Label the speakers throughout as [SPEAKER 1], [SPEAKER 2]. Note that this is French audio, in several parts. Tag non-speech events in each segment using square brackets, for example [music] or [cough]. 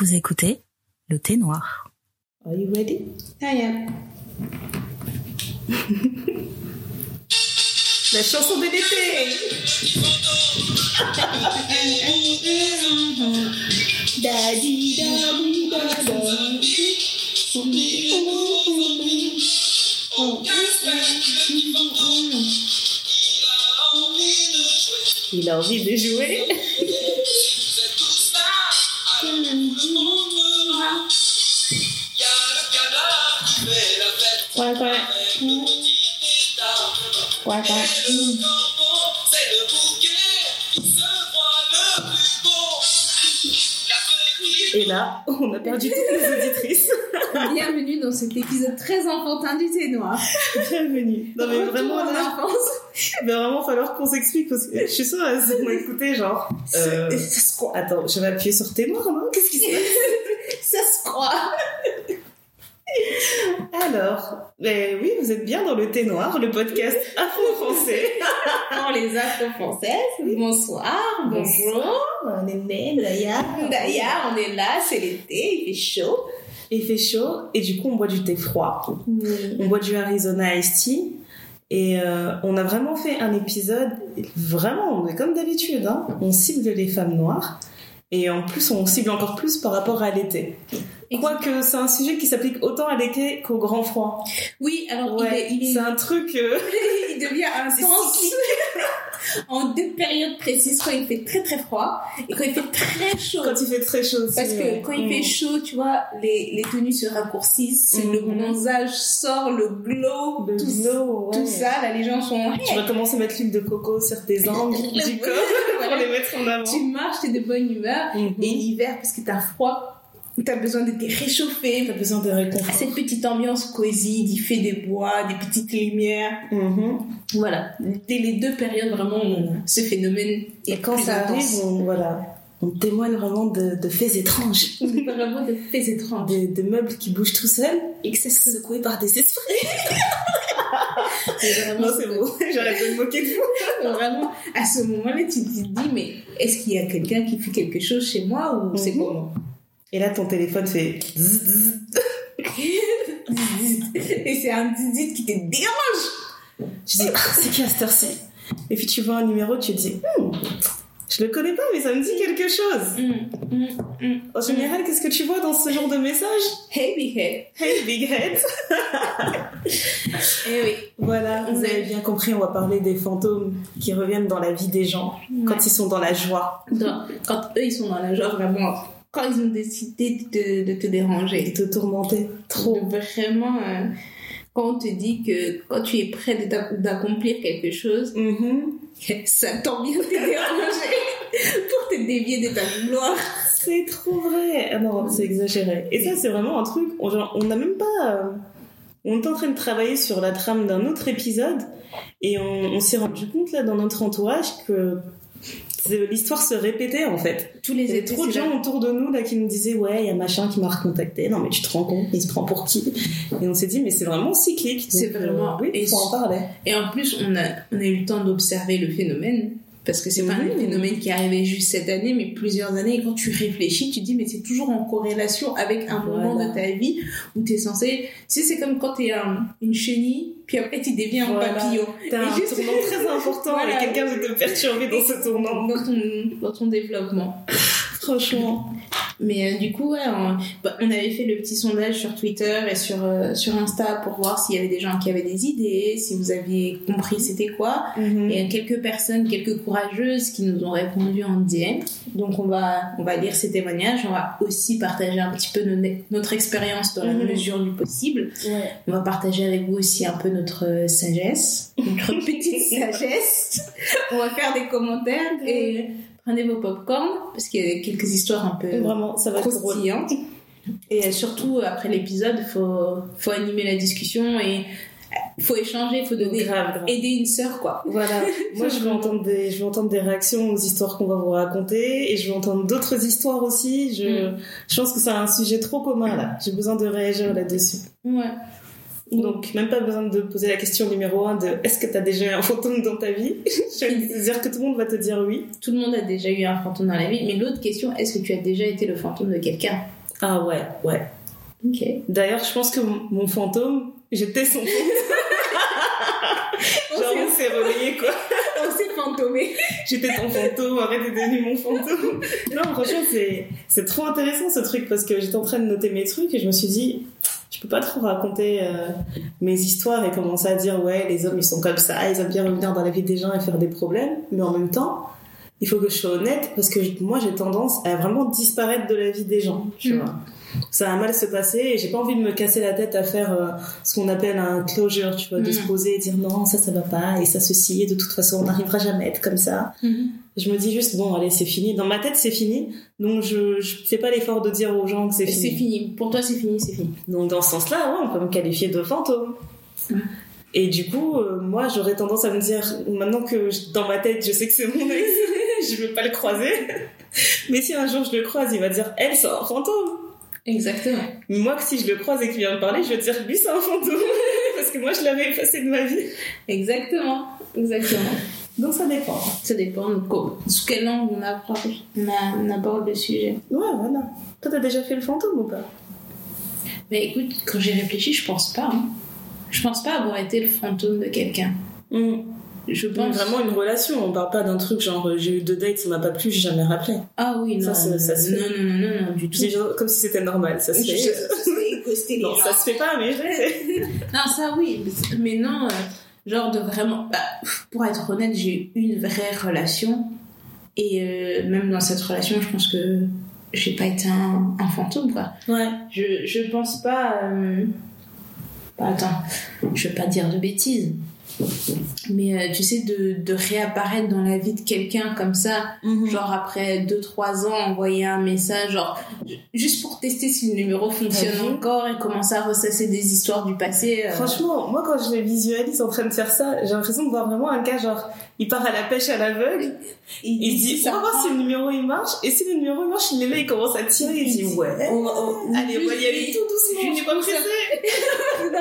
[SPEAKER 1] Vous écoutez le thé noir.
[SPEAKER 2] Are you ready? I am. [laughs] La chanson de l'été. Daddy, daddy, Il a envie de jouer. [laughs] Ouais, ouais. Ouais, ouais. Et là, on a perdu toutes les auditrices. [laughs]
[SPEAKER 3] Bienvenue dans cet épisode très enfantin du thé noir.
[SPEAKER 2] Bienvenue. Non mais vraiment
[SPEAKER 3] Retour
[SPEAKER 2] là, il va vraiment falloir qu'on s'explique parce que je suis sûre elles vont écouter genre. Euh... Attends, je vais appuyer sur tes noir, non Qu'est-ce qui se passe? [laughs]
[SPEAKER 3] Ça se croit.
[SPEAKER 2] Alors, ben oui, vous êtes bien dans le thé noir, le podcast [laughs] afro-français.
[SPEAKER 3] Pour les afro-françaises, bonsoir, bonjour.
[SPEAKER 2] On est Naya.
[SPEAKER 3] D'ailleurs, on est là, c'est l'été, il fait chaud.
[SPEAKER 2] Il fait chaud et du coup on boit du thé froid. On boit du Arizona Iced Tea. Et euh, on a vraiment fait un épisode, vraiment, on est comme d'habitude, hein, on cible les femmes noires. Et en plus, on cible encore plus par rapport à l'été. Quoique c'est un sujet qui s'applique autant à l'été qu'au grand froid.
[SPEAKER 3] Oui, alors
[SPEAKER 2] Ouais,
[SPEAKER 3] il, est- il est-
[SPEAKER 2] c'est un truc... euh, [laughs]
[SPEAKER 3] il devient intense [laughs] en deux périodes précises, quand il fait très très froid et quand il fait très chaud.
[SPEAKER 2] quand il fait très chaud aussi.
[SPEAKER 3] Parce que
[SPEAKER 2] ouais.
[SPEAKER 3] quand il
[SPEAKER 2] Mm.
[SPEAKER 3] fait chaud, tu vois, les, les tenues se raccourcissent,
[SPEAKER 2] Mhm.
[SPEAKER 3] le bronzage sort, le glow,
[SPEAKER 2] Le
[SPEAKER 3] tout,
[SPEAKER 2] glow, ouais.
[SPEAKER 3] tout ça, là les gens sont...
[SPEAKER 2] Tu vas commencer à mettre l'huile de coco sur tes [laughs] angles
[SPEAKER 3] Le-
[SPEAKER 2] du corps [laughs] pour les mettre en avant.
[SPEAKER 3] Tu marches, t'es de bonne humeur,
[SPEAKER 2] Mhm.
[SPEAKER 3] et l'hiver, parce que t'as froid, t'as besoin de te réchauffer,
[SPEAKER 2] T'as besoin de réconfort.
[SPEAKER 3] cette petite ambiance cosy, du fait des bois, des petites lumières.
[SPEAKER 2] Mhm.
[SPEAKER 3] Voilà, dès les deux périodes, vraiment, on- ce phénomène est
[SPEAKER 2] Et quand
[SPEAKER 3] plus
[SPEAKER 2] ça arrive, on, voilà, on témoigne vraiment de, de faits étranges. [laughs]
[SPEAKER 3] Vraiment de faits étranges.
[SPEAKER 2] Des meubles qui bougent tout seuls,
[SPEAKER 3] Exactement.
[SPEAKER 2] secoués par des esprits. [laughs]
[SPEAKER 3] C'est vraiment
[SPEAKER 2] Non, c'est bon, [laughs] j'arrête de me moquer de vous.
[SPEAKER 3] Vraiment, à ce moment-là, tu te dis, mais est-ce qu'il y a quelqu'un qui fait quelque chose chez moi ou c'est comment
[SPEAKER 2] Et là, ton téléphone fait.
[SPEAKER 3] Et c'est un zizit qui te dérange.
[SPEAKER 2] Tu dis, ah, c'est qui à cette heure-ci? Et puis tu vois un numéro, tu te dis, Hmm, je le connais pas, mais ça me dit quelque chose.
[SPEAKER 3] Mm, mm, mm.
[SPEAKER 2] En général, qu'est-ce que tu vois dans ce genre de message?
[SPEAKER 3] Hey, big head.
[SPEAKER 2] Hey, big head
[SPEAKER 3] Eh oui.
[SPEAKER 2] Voilà, vous avez bien compris, on va parler des fantômes qui reviennent dans la vie des gens quand ils sont dans la joie.
[SPEAKER 3] Quand eux, ils sont dans la joie, vraiment, quand ils ont décidé de, de te déranger?
[SPEAKER 2] te tourmenter trop.
[SPEAKER 3] De Vraiment, euh, quand on te dit que quand tu es prêt de d'accomplir quelque chose,
[SPEAKER 2] Mhm.
[SPEAKER 3] ça t'en vient de te déranger [laughs] pour te dévier de ta gloire.
[SPEAKER 2] C'est trop vrai. Ah non, c'est exagéré. Et ça, c'est vraiment un truc. On n'a même pas. euh, on est en train de travailler sur la trame d'un autre épisode et on, on s'est rendu compte là dans notre entourage que l'histoire se répétait en fait.
[SPEAKER 3] Tous
[SPEAKER 2] Il y
[SPEAKER 3] les
[SPEAKER 2] avait
[SPEAKER 3] étés,
[SPEAKER 2] trop de gens autour de nous là qui nous disaient ouais, il y a machin qui m'a recontacté. Non mais tu te rends compte, il se prend pour qui? Et on s'est dit mais c'est vraiment cyclique.
[SPEAKER 3] C'est
[SPEAKER 2] Donc,
[SPEAKER 3] vraiment-
[SPEAKER 2] euh, oui,
[SPEAKER 3] et
[SPEAKER 2] il faut en parler.
[SPEAKER 3] Et en plus, on a, on a eu le temps d'observer le phénomène. Parce que c'est pas un phénomène qui est arrivé juste cette année, mais plusieurs années. Et quand tu réfléchis, tu te dis, mais c'est toujours en corrélation avec un moment de ta vie où tu es censé. Tu sais, c'est comme quand tu es une chenille, puis après tu deviens
[SPEAKER 2] Voilà.
[SPEAKER 3] un papillon.
[SPEAKER 2] T'as un
[SPEAKER 3] juste-
[SPEAKER 2] tournant très important [laughs]
[SPEAKER 3] Voilà.
[SPEAKER 2] et quelqu'un veut te perturber dans ce tournant.
[SPEAKER 3] Dans ton, dans ton développement. [laughs]
[SPEAKER 2] Franchement.
[SPEAKER 3] Mais euh, du coup, ouais, on, bah, on avait fait le petit sondage sur Twitter et sur, euh, sur Insta pour voir s'il y avait des gens qui avaient des idées, si vous aviez compris c'était quoi. Et il y a quelques personnes, quelques courageuses qui nous ont répondu en DM. Donc on va, on va lire ces témoignages. On va aussi partager un petit peu nos- notre expérience dans la
[SPEAKER 2] Mhm.
[SPEAKER 3] mesure du possible.
[SPEAKER 2] Ouais.
[SPEAKER 3] On va partager avec vous aussi un peu notre euh, sagesse, [laughs] notre petite sagesse. On va faire des commentaires et prenez vos popcorn parce qu'il y a quelques histoires un peu
[SPEAKER 2] Vraiment, ça va être drôle.
[SPEAKER 3] croustillantes. Et euh, surtout après l'épisode, faut faut animer la discussion et euh, faut échanger, faut donner
[SPEAKER 2] Grave, grave.
[SPEAKER 3] aider une sœur quoi.
[SPEAKER 2] Voilà, [laughs] moi je veux entendre des, je veux entendre des réactions aux histoires qu'on va vous raconter et je veux entendre d'autres histoires aussi. Je,
[SPEAKER 3] Mm.
[SPEAKER 2] je pense que c'est un sujet trop commun là. J'ai besoin de réagir là-dessus.
[SPEAKER 3] Ouais.
[SPEAKER 2] Donc, même pas besoin de poser la question numéro un de est-ce que tu as déjà eu un fantôme dans ta vie? [laughs] Je vais dire que tout le monde va te dire oui.
[SPEAKER 3] Tout le monde a déjà eu un fantôme dans la vie. Mais l'autre question, est-ce que tu as déjà été le fantôme de quelqu'un?
[SPEAKER 2] Ah ouais, ouais.
[SPEAKER 3] Ok.
[SPEAKER 2] D'ailleurs, je pense que mon fantôme, j'étais son fantôme. [laughs] Genre, on s'est relayé quoi. [laughs]
[SPEAKER 3] On s'est fantomé.
[SPEAKER 2] J'étais ton fantôme, arrête de devenu mon fantôme. Non, franchement, c'est trop intéressant ce truc parce que j'étais en train de noter mes trucs et je me suis dit, je peux pas trop raconter euh, mes histoires et commencer à dire, ouais, les hommes ils sont comme ça, ils aiment bien revenir dans la vie des gens et faire des problèmes. Mais en même temps, il faut que je sois honnête parce que moi j'ai tendance à vraiment disparaître de la vie des gens, tu
[SPEAKER 3] Mm.
[SPEAKER 2] vois. Ça va mal se passer et j'ai pas envie de me casser la tête à faire euh, ce qu'on appelle un closure, tu vois, de
[SPEAKER 3] Mm.
[SPEAKER 2] se poser et dire non, ça ça va pas et ça ceci et de toute façon on n'arrivera jamais à être comme ça. Je me dis juste, bon, allez, c'est fini. Dans ma tête, c'est fini. Donc, je, je fais pas l'effort de dire aux gens que c'est
[SPEAKER 3] C'est
[SPEAKER 2] fini.
[SPEAKER 3] fini. Pour toi, c'est fini, c'est fini.
[SPEAKER 2] Donc, dans ce sens-là, ouais, on peut me qualifier de fantôme. Et du coup, euh, moi, j'aurais tendance à me dire, maintenant que je- dans ma tête, je sais que c'est mon ex, [laughs] je veux pas le croiser. [laughs] Mais si un jour je le croise, il va dire, elle, c'est un fantôme.
[SPEAKER 3] Exactement.
[SPEAKER 2] Moi, que si je le croise et qu'il vient me parler, je vais dire, lui, c'est un fantôme. [laughs] Parce que moi, je l'avais effacé de ma vie.
[SPEAKER 3] Exactement. Exactement.
[SPEAKER 2] Donc, ça dépend.
[SPEAKER 3] Ça dépend de quoi- sous quelle angle on aborde, on, a- on aborde le sujet.
[SPEAKER 2] Ouais, voilà. Toi, t'as déjà fait le fantôme ou pas?
[SPEAKER 3] Mais écoute, quand j'ai réfléchi, je pense pas. hein. Je pense pas avoir été le fantôme de quelqu'un. Je
[SPEAKER 2] Donc,
[SPEAKER 3] pense.
[SPEAKER 2] vraiment une relation, on parle pas d'un truc genre euh, j'ai eu deux dates, ça m'a pas plu, j'ai jamais rappelé.
[SPEAKER 3] Ah oui, non.
[SPEAKER 2] Ça, ça- ça se
[SPEAKER 3] non,
[SPEAKER 2] fait.
[SPEAKER 3] non, non, non, non, du tout.
[SPEAKER 2] C'est genre comme si c'était normal, ça se
[SPEAKER 3] Je-
[SPEAKER 2] fait.
[SPEAKER 3] je- [laughs]
[SPEAKER 2] Non, ça se fait pas, mais je. [laughs]
[SPEAKER 3] Non, ça oui, mais non, euh, genre de vraiment. Bah, pour être honnête, j'ai eu une vraie relation. Et euh, même dans cette relation, je pense que j'ai pas été un, un fantôme, quoi.
[SPEAKER 2] Ouais.
[SPEAKER 3] Je, je pense pas. euh, bah, attends, je vais pas dire de bêtises. Mais euh, tu sais, de, de réapparaître dans la vie de quelqu'un comme ça,
[SPEAKER 2] Genre,
[SPEAKER 3] genre après 2-3 ans, envoyer un message, genre juste pour tester si le numéro fonctionne encore et commencer à ressasser des histoires du passé. euh,
[SPEAKER 2] Franchement, moi quand je me visualise en train de faire ça, j'ai l'impression de voir vraiment un gars genre, il part à la pêche à l'aveugle, il dit, on va voir si le numéro il marche, et si le numéro il marche, il est là, il commence à tirer, il dit, ouais,
[SPEAKER 3] On va- on-
[SPEAKER 2] allez, on va y aller tout doucement, on n'est pas pressé.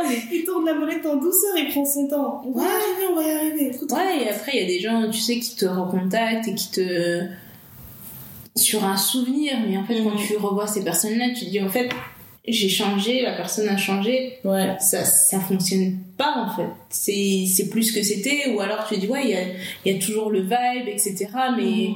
[SPEAKER 3] Non, mais-
[SPEAKER 2] Il tourne la molette en douceur, il prend son temps. On va y
[SPEAKER 3] Ouais.
[SPEAKER 2] arriver, on va y arriver.
[SPEAKER 3] Ouais, et après, il y a des gens, tu sais, qui te recontactent et qui te. sur un souvenir, mais en fait, quand
[SPEAKER 2] Mhm.
[SPEAKER 3] tu revois ces personnes-là, tu te dis, en fait, j'ai changé, la personne a changé,
[SPEAKER 2] Ouais.
[SPEAKER 3] ça, ça fonctionne pas, en fait. C'est c'est plus ce que c'était, ou alors tu te dis, ouais, il y a, y toujours le vibe, etc., mais.
[SPEAKER 2] Mhm.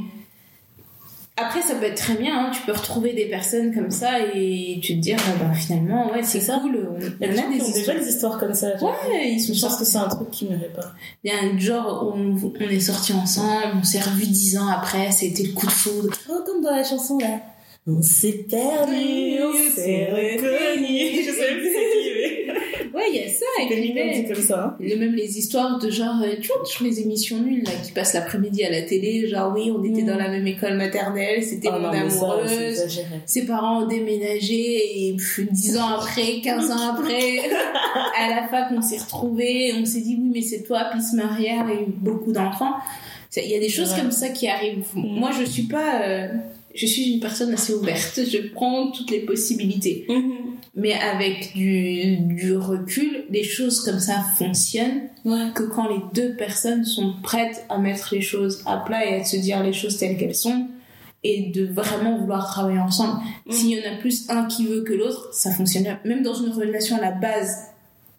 [SPEAKER 3] Après, ça peut être très bien, hein, tu peux retrouver des personnes comme ça et tu te dire, ah bah, finalement, ouais, c'est cool, on,
[SPEAKER 2] Il y a des ont déjà
[SPEAKER 3] histoires.
[SPEAKER 2] des histoires comme ça. genre.
[SPEAKER 3] Ouais, ils sont
[SPEAKER 2] Je pense que c'est un truc qui m'irait pas.
[SPEAKER 3] Il y a un genre, on, on est sortis ensemble, on s'est revus dix ans après, c'était le coup de foudre.
[SPEAKER 2] Oh, comme dans la chanson là. On s'est perdu, on s'est reconnu. [laughs] Je sais plus c'est qui.
[SPEAKER 3] Ouais, il y a ça, et puis même,
[SPEAKER 2] comme ça. hein.
[SPEAKER 3] le- même les histoires de genre, euh, tu vois, sur les émissions nulles là, qui passent l'après-midi à la télé, genre oui, on était
[SPEAKER 2] Mm.
[SPEAKER 3] dans la même école maternelle, c'était
[SPEAKER 2] Ah
[SPEAKER 3] mon
[SPEAKER 2] non, ça,
[SPEAKER 3] amoureuse. Ses parents ont déménagé et pff, 10 ans après, 15 ans après, [laughs] à la fac, on s'est retrouvés, on s'est dit oui, mais c'est toi, puis se marièrent et beaucoup d'enfants. Il y a des choses
[SPEAKER 2] Ouais.
[SPEAKER 3] comme ça qui arrivent.
[SPEAKER 2] Mm.
[SPEAKER 3] Moi, je suis pas. euh, je suis une personne assez ouverte. Je prends toutes les possibilités. Mais avec du, du recul, les choses comme ça fonctionnent
[SPEAKER 2] Ouais.
[SPEAKER 3] que quand les deux personnes sont prêtes à mettre les choses à plat et à se dire les choses telles qu'elles sont et de vraiment vouloir travailler ensemble.
[SPEAKER 2] Mm.
[SPEAKER 3] S'il y en a plus un qui veut que l'autre, ça fonctionne bien. Même dans une relation à la base,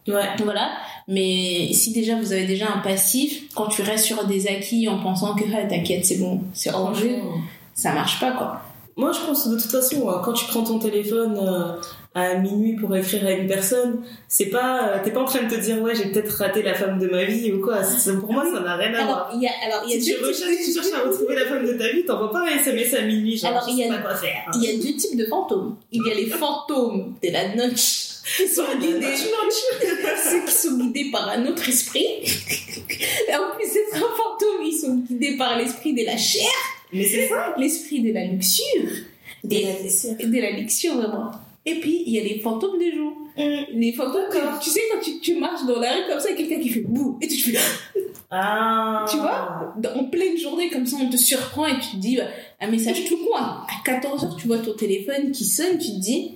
[SPEAKER 2] Ouais.
[SPEAKER 3] voilà. Mais si déjà vous avez déjà un passif, quand tu restes sur des acquis en pensant que ah, t'inquiète, c'est bon, c'est rangé,
[SPEAKER 2] Franchement.
[SPEAKER 3] Ça marche pas quoi.
[SPEAKER 2] Moi, je pense de toute façon, euh, quand tu prends ton téléphone euh, à minuit pour écrire à une personne, c'est pas, euh, t'es pas en train de te dire ouais, j'ai peut-être raté la femme de ma vie ou quoi. Pour moi, ça n'a rien à voir.
[SPEAKER 3] Alors,
[SPEAKER 2] Si tu recherches, tu cherches à retrouver la femme de ta vie, t'envoies pas un SMS à minuit, genre,
[SPEAKER 3] Alors, il y a-
[SPEAKER 2] faire.
[SPEAKER 3] Il y a deux types de fantômes. Il y a les fantômes de la noche qui sont guidés, [laughs] ceux qui sont guidés par un autre esprit. Et en plus d'être un fantôme, ils sont guidés par l'esprit de la chair,
[SPEAKER 2] Mais c'est ça.
[SPEAKER 3] l'esprit de la luxure, et de la luxure vraiment. Et puis il y a les fantômes de jour. Les fantômes, tu sais quand tu, tu marches dans la rue comme ça, il y a quelqu'un qui fait bouh et tu te fais
[SPEAKER 2] Ah. [laughs]
[SPEAKER 3] Tu vois Dans- en pleine journée comme ça on te surprend et tu te dis bah, un message tout con à 14h tu vois ton téléphone qui sonne tu te dis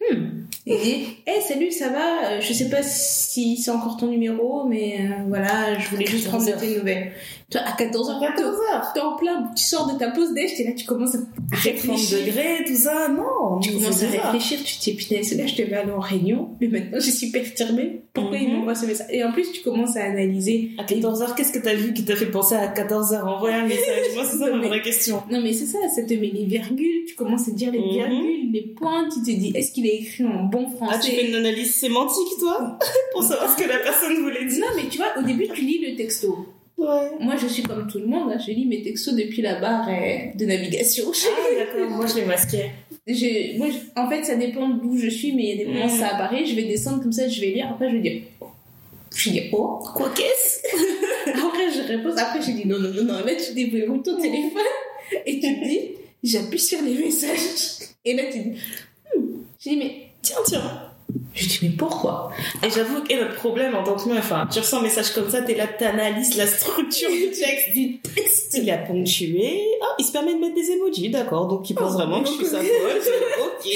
[SPEAKER 3] hmm Et dit Hey, salut, ça va? Euh, Je sais pas si c'est encore ton numéro, mais euh, voilà, je voulais juste prendre de
[SPEAKER 2] 14
[SPEAKER 3] tes nouvelles. Toi, à 14h,
[SPEAKER 2] 14h.
[SPEAKER 3] t'es en plein, tu sors de ta pause déj, t'es là, tu commences à
[SPEAKER 2] 30
[SPEAKER 3] réfléchir.
[SPEAKER 2] degrés, tout ça, non.
[SPEAKER 3] Tu commences à réfléchir, tu te dis punaise, là je devais aller en réunion, mais maintenant je suis perturbée. Pourquoi il
[SPEAKER 2] Mhm.
[SPEAKER 3] m'envoie ce message? Et en plus, tu commences à analyser.
[SPEAKER 2] À 14h, qu'est-ce que t'as vu qui t'a fait penser à 14h Envoyer un message. Moi, c'est ça ma vraie question.
[SPEAKER 3] Non, mais c'est ça, ça te met les virgules, tu commences à dire les
[SPEAKER 2] Mhm.
[SPEAKER 3] virgules, les points, tu te dis est-ce qu'il est écrit en bon
[SPEAKER 2] Ah, tu fais
[SPEAKER 3] français
[SPEAKER 2] une analyse sémantique, toi? [laughs] Pour savoir ce que la personne voulait dire
[SPEAKER 3] Non, mais tu vois, au début, tu lis le texto.
[SPEAKER 2] Ouais.
[SPEAKER 3] Moi, je suis comme tout le monde, hein, je lis mes textos depuis la barre euh, de navigation.
[SPEAKER 2] Ah, d'accord. Moi, je les masquais.
[SPEAKER 3] Je- moi, je- en fait, ça dépend d'où je suis, mais il y a des moments
[SPEAKER 2] Mhm.
[SPEAKER 3] ça apparaît, je vais descendre comme ça, je vais lire, après je vais dire. oh. Je dis oh.
[SPEAKER 2] Quoi qu'est-ce? [laughs]
[SPEAKER 3] Après, je réponds, après je dis non, non, non, non, là tu déverrouilles ton téléphone et tu te dis, j'appuie sur les messages. Et là tu dis, hmm. je dis, mais
[SPEAKER 2] Tiens, tiens.
[SPEAKER 3] Je dis, mais pourquoi?
[SPEAKER 2] Et j'avoue que notre problème en tant que meuf, enfin, tu reçois un message comme ça, t'es là, t'analyses la structure du texte.
[SPEAKER 3] Du texte
[SPEAKER 2] Il a ponctué. Ah, il se permet de mettre des emojis, d'accord. Donc il pense
[SPEAKER 3] Oh,
[SPEAKER 2] vraiment que je suis sa pote. ok.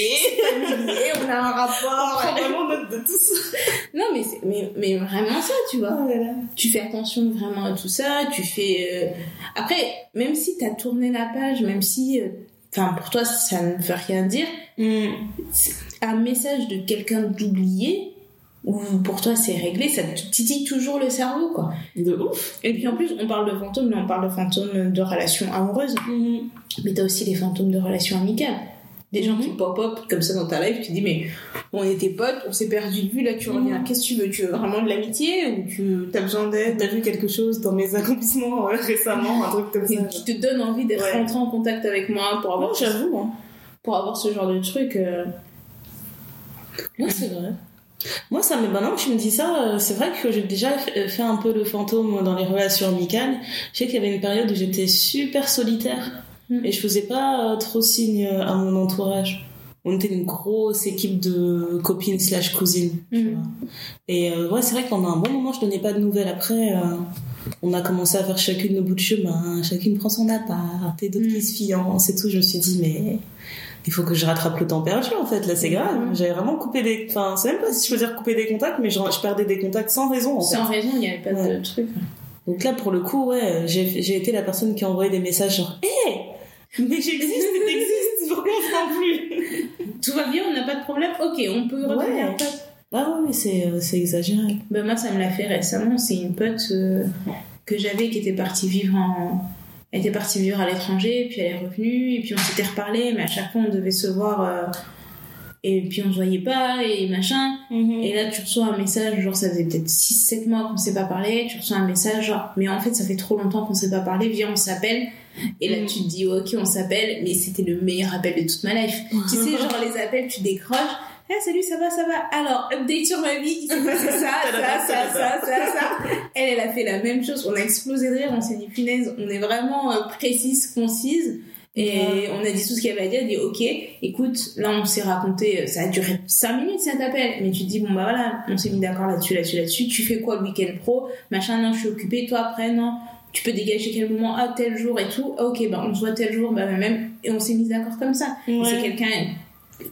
[SPEAKER 3] familier, [laughs] on a un
[SPEAKER 2] On
[SPEAKER 3] rapport.
[SPEAKER 2] prend vraiment note de tout ça.
[SPEAKER 3] Non, mais, mais, mais vraiment ça, tu vois.
[SPEAKER 2] Oh.
[SPEAKER 3] Tu fais attention vraiment à tout ça, tu fais... euh, Après, même si t'as tourné la page, même si... euh, Enfin, pour toi, ça ne veut rien dire.
[SPEAKER 2] Hmm.
[SPEAKER 3] Un message de quelqu'un d'oublié, ou pour toi c'est réglé, ça te titille toujours le cerveau, quoi.
[SPEAKER 2] De ouf.
[SPEAKER 3] Et puis en plus, on parle de fantômes, mais on parle de fantômes de relations amoureuses.
[SPEAKER 2] Mhm.
[SPEAKER 3] Mais t'as aussi les fantômes de relations amicales. Des gens qui pop-up comme ça dans ta life, tu dis, mais on était potes, on s'est perdu de vue, là tu reviens.
[SPEAKER 2] Mhm.
[SPEAKER 3] Qu'est-ce que tu veux? Tu veux vraiment de l'amitié ou tu as besoin d'aide?
[SPEAKER 2] T'as vu quelque chose dans mes accomplissements euh, [laughs] récemment, un truc comme ça
[SPEAKER 3] qui te donne envie d'être
[SPEAKER 2] Ouais.
[SPEAKER 3] rentré en contact avec moi pour avoir,
[SPEAKER 2] j'avoue. Hein.
[SPEAKER 3] pour avoir ce genre de truc. euh. Ouais, c'est vrai.
[SPEAKER 2] Moi, ça me. Bah non, tu me dis ça. euh, C'est vrai que j'ai déjà fait fait un peu le fantôme dans les relations amicales. Je sais qu'il y avait une période où j'étais super solitaire
[SPEAKER 3] Mm.
[SPEAKER 2] et je faisais pas euh, trop signe euh, à mon entourage. On était une grosse équipe de copines slash cousines. tu
[SPEAKER 3] Mm.
[SPEAKER 2] vois. Et euh, ouais, c'est vrai que pendant un bon moment, je donnais pas de nouvelles. Après, euh, on a commencé à faire chacune nos bouts de chemin. Chacune prend son appart et d'autres
[SPEAKER 3] Mm.
[SPEAKER 2] qui se fiancent et tout. Je me suis dit, mais il faut que je rattrape le temps perdu en fait. Là, c'est grave. J'avais vraiment coupé des. Enfin, c'est même pas si je peux dire couper des contacts, mais je, je perdais des contacts sans raison en fait.
[SPEAKER 3] Sans raison, il n'y avait pas
[SPEAKER 2] Ouais.
[SPEAKER 3] de truc.
[SPEAKER 2] Donc là, pour le coup, ouais, j'ai été la personne qui a envoyé des messages genre, hé, mais j'existe, [laughs] t'existes, pourquoi on plus
[SPEAKER 3] Tout va bien, on n'a pas de problème. Ok, on peut
[SPEAKER 2] Ouais.
[SPEAKER 3] redevenir potes.
[SPEAKER 2] Ah ouais, mais c'est euh, c'est exagéré.
[SPEAKER 3] Ben moi, ça me l'a fait récemment. C'est une pote euh, que j'avais qui était partie vivre en. Elle était partie vivre à l'étranger, puis elle est revenue, et puis on s'était reparlé, mais à chaque fois on devait se voir, euh, et puis on se voyait pas, et machin. Et là, tu reçois un message, genre ça faisait peut-être 6-7 mois qu'on s'est pas parlé, tu reçois un message, genre, mais en fait, ça fait trop longtemps qu'on s'est pas parlé, viens, on s'appelle. Et là,
[SPEAKER 2] Mhm.
[SPEAKER 3] tu te dis, ok, on s'appelle, mais c'était le meilleur appel de toute ma life. tu sais, [laughs] genre les appels, tu décroches. Ah, salut, ça va, ça va. Alors, update sur ma vie, il s'est passé ça, ça, [laughs] ça, ça, ça, ça. Elle, elle a fait la même chose. On a explosé de rire, on s'est dit, punaise, on est vraiment euh, précise, concise. Et
[SPEAKER 2] Ouais.
[SPEAKER 3] on a dit tout ce qu'il y avait à dire, dit ok, écoute, là on s'est raconté, euh, ça a duré 5 minutes cet appel, mais tu te dis bon bah voilà, on s'est mis d'accord là-dessus, là-dessus, là-dessus, tu fais quoi le week-end pro, machin, non je suis occupée, toi après non, tu peux dégager quel moment, ah tel jour et tout, Ah, ok bah on se voit tel jour, bah même, et on s'est mis d'accord comme ça.
[SPEAKER 2] Ouais.
[SPEAKER 3] C'est quelqu'un,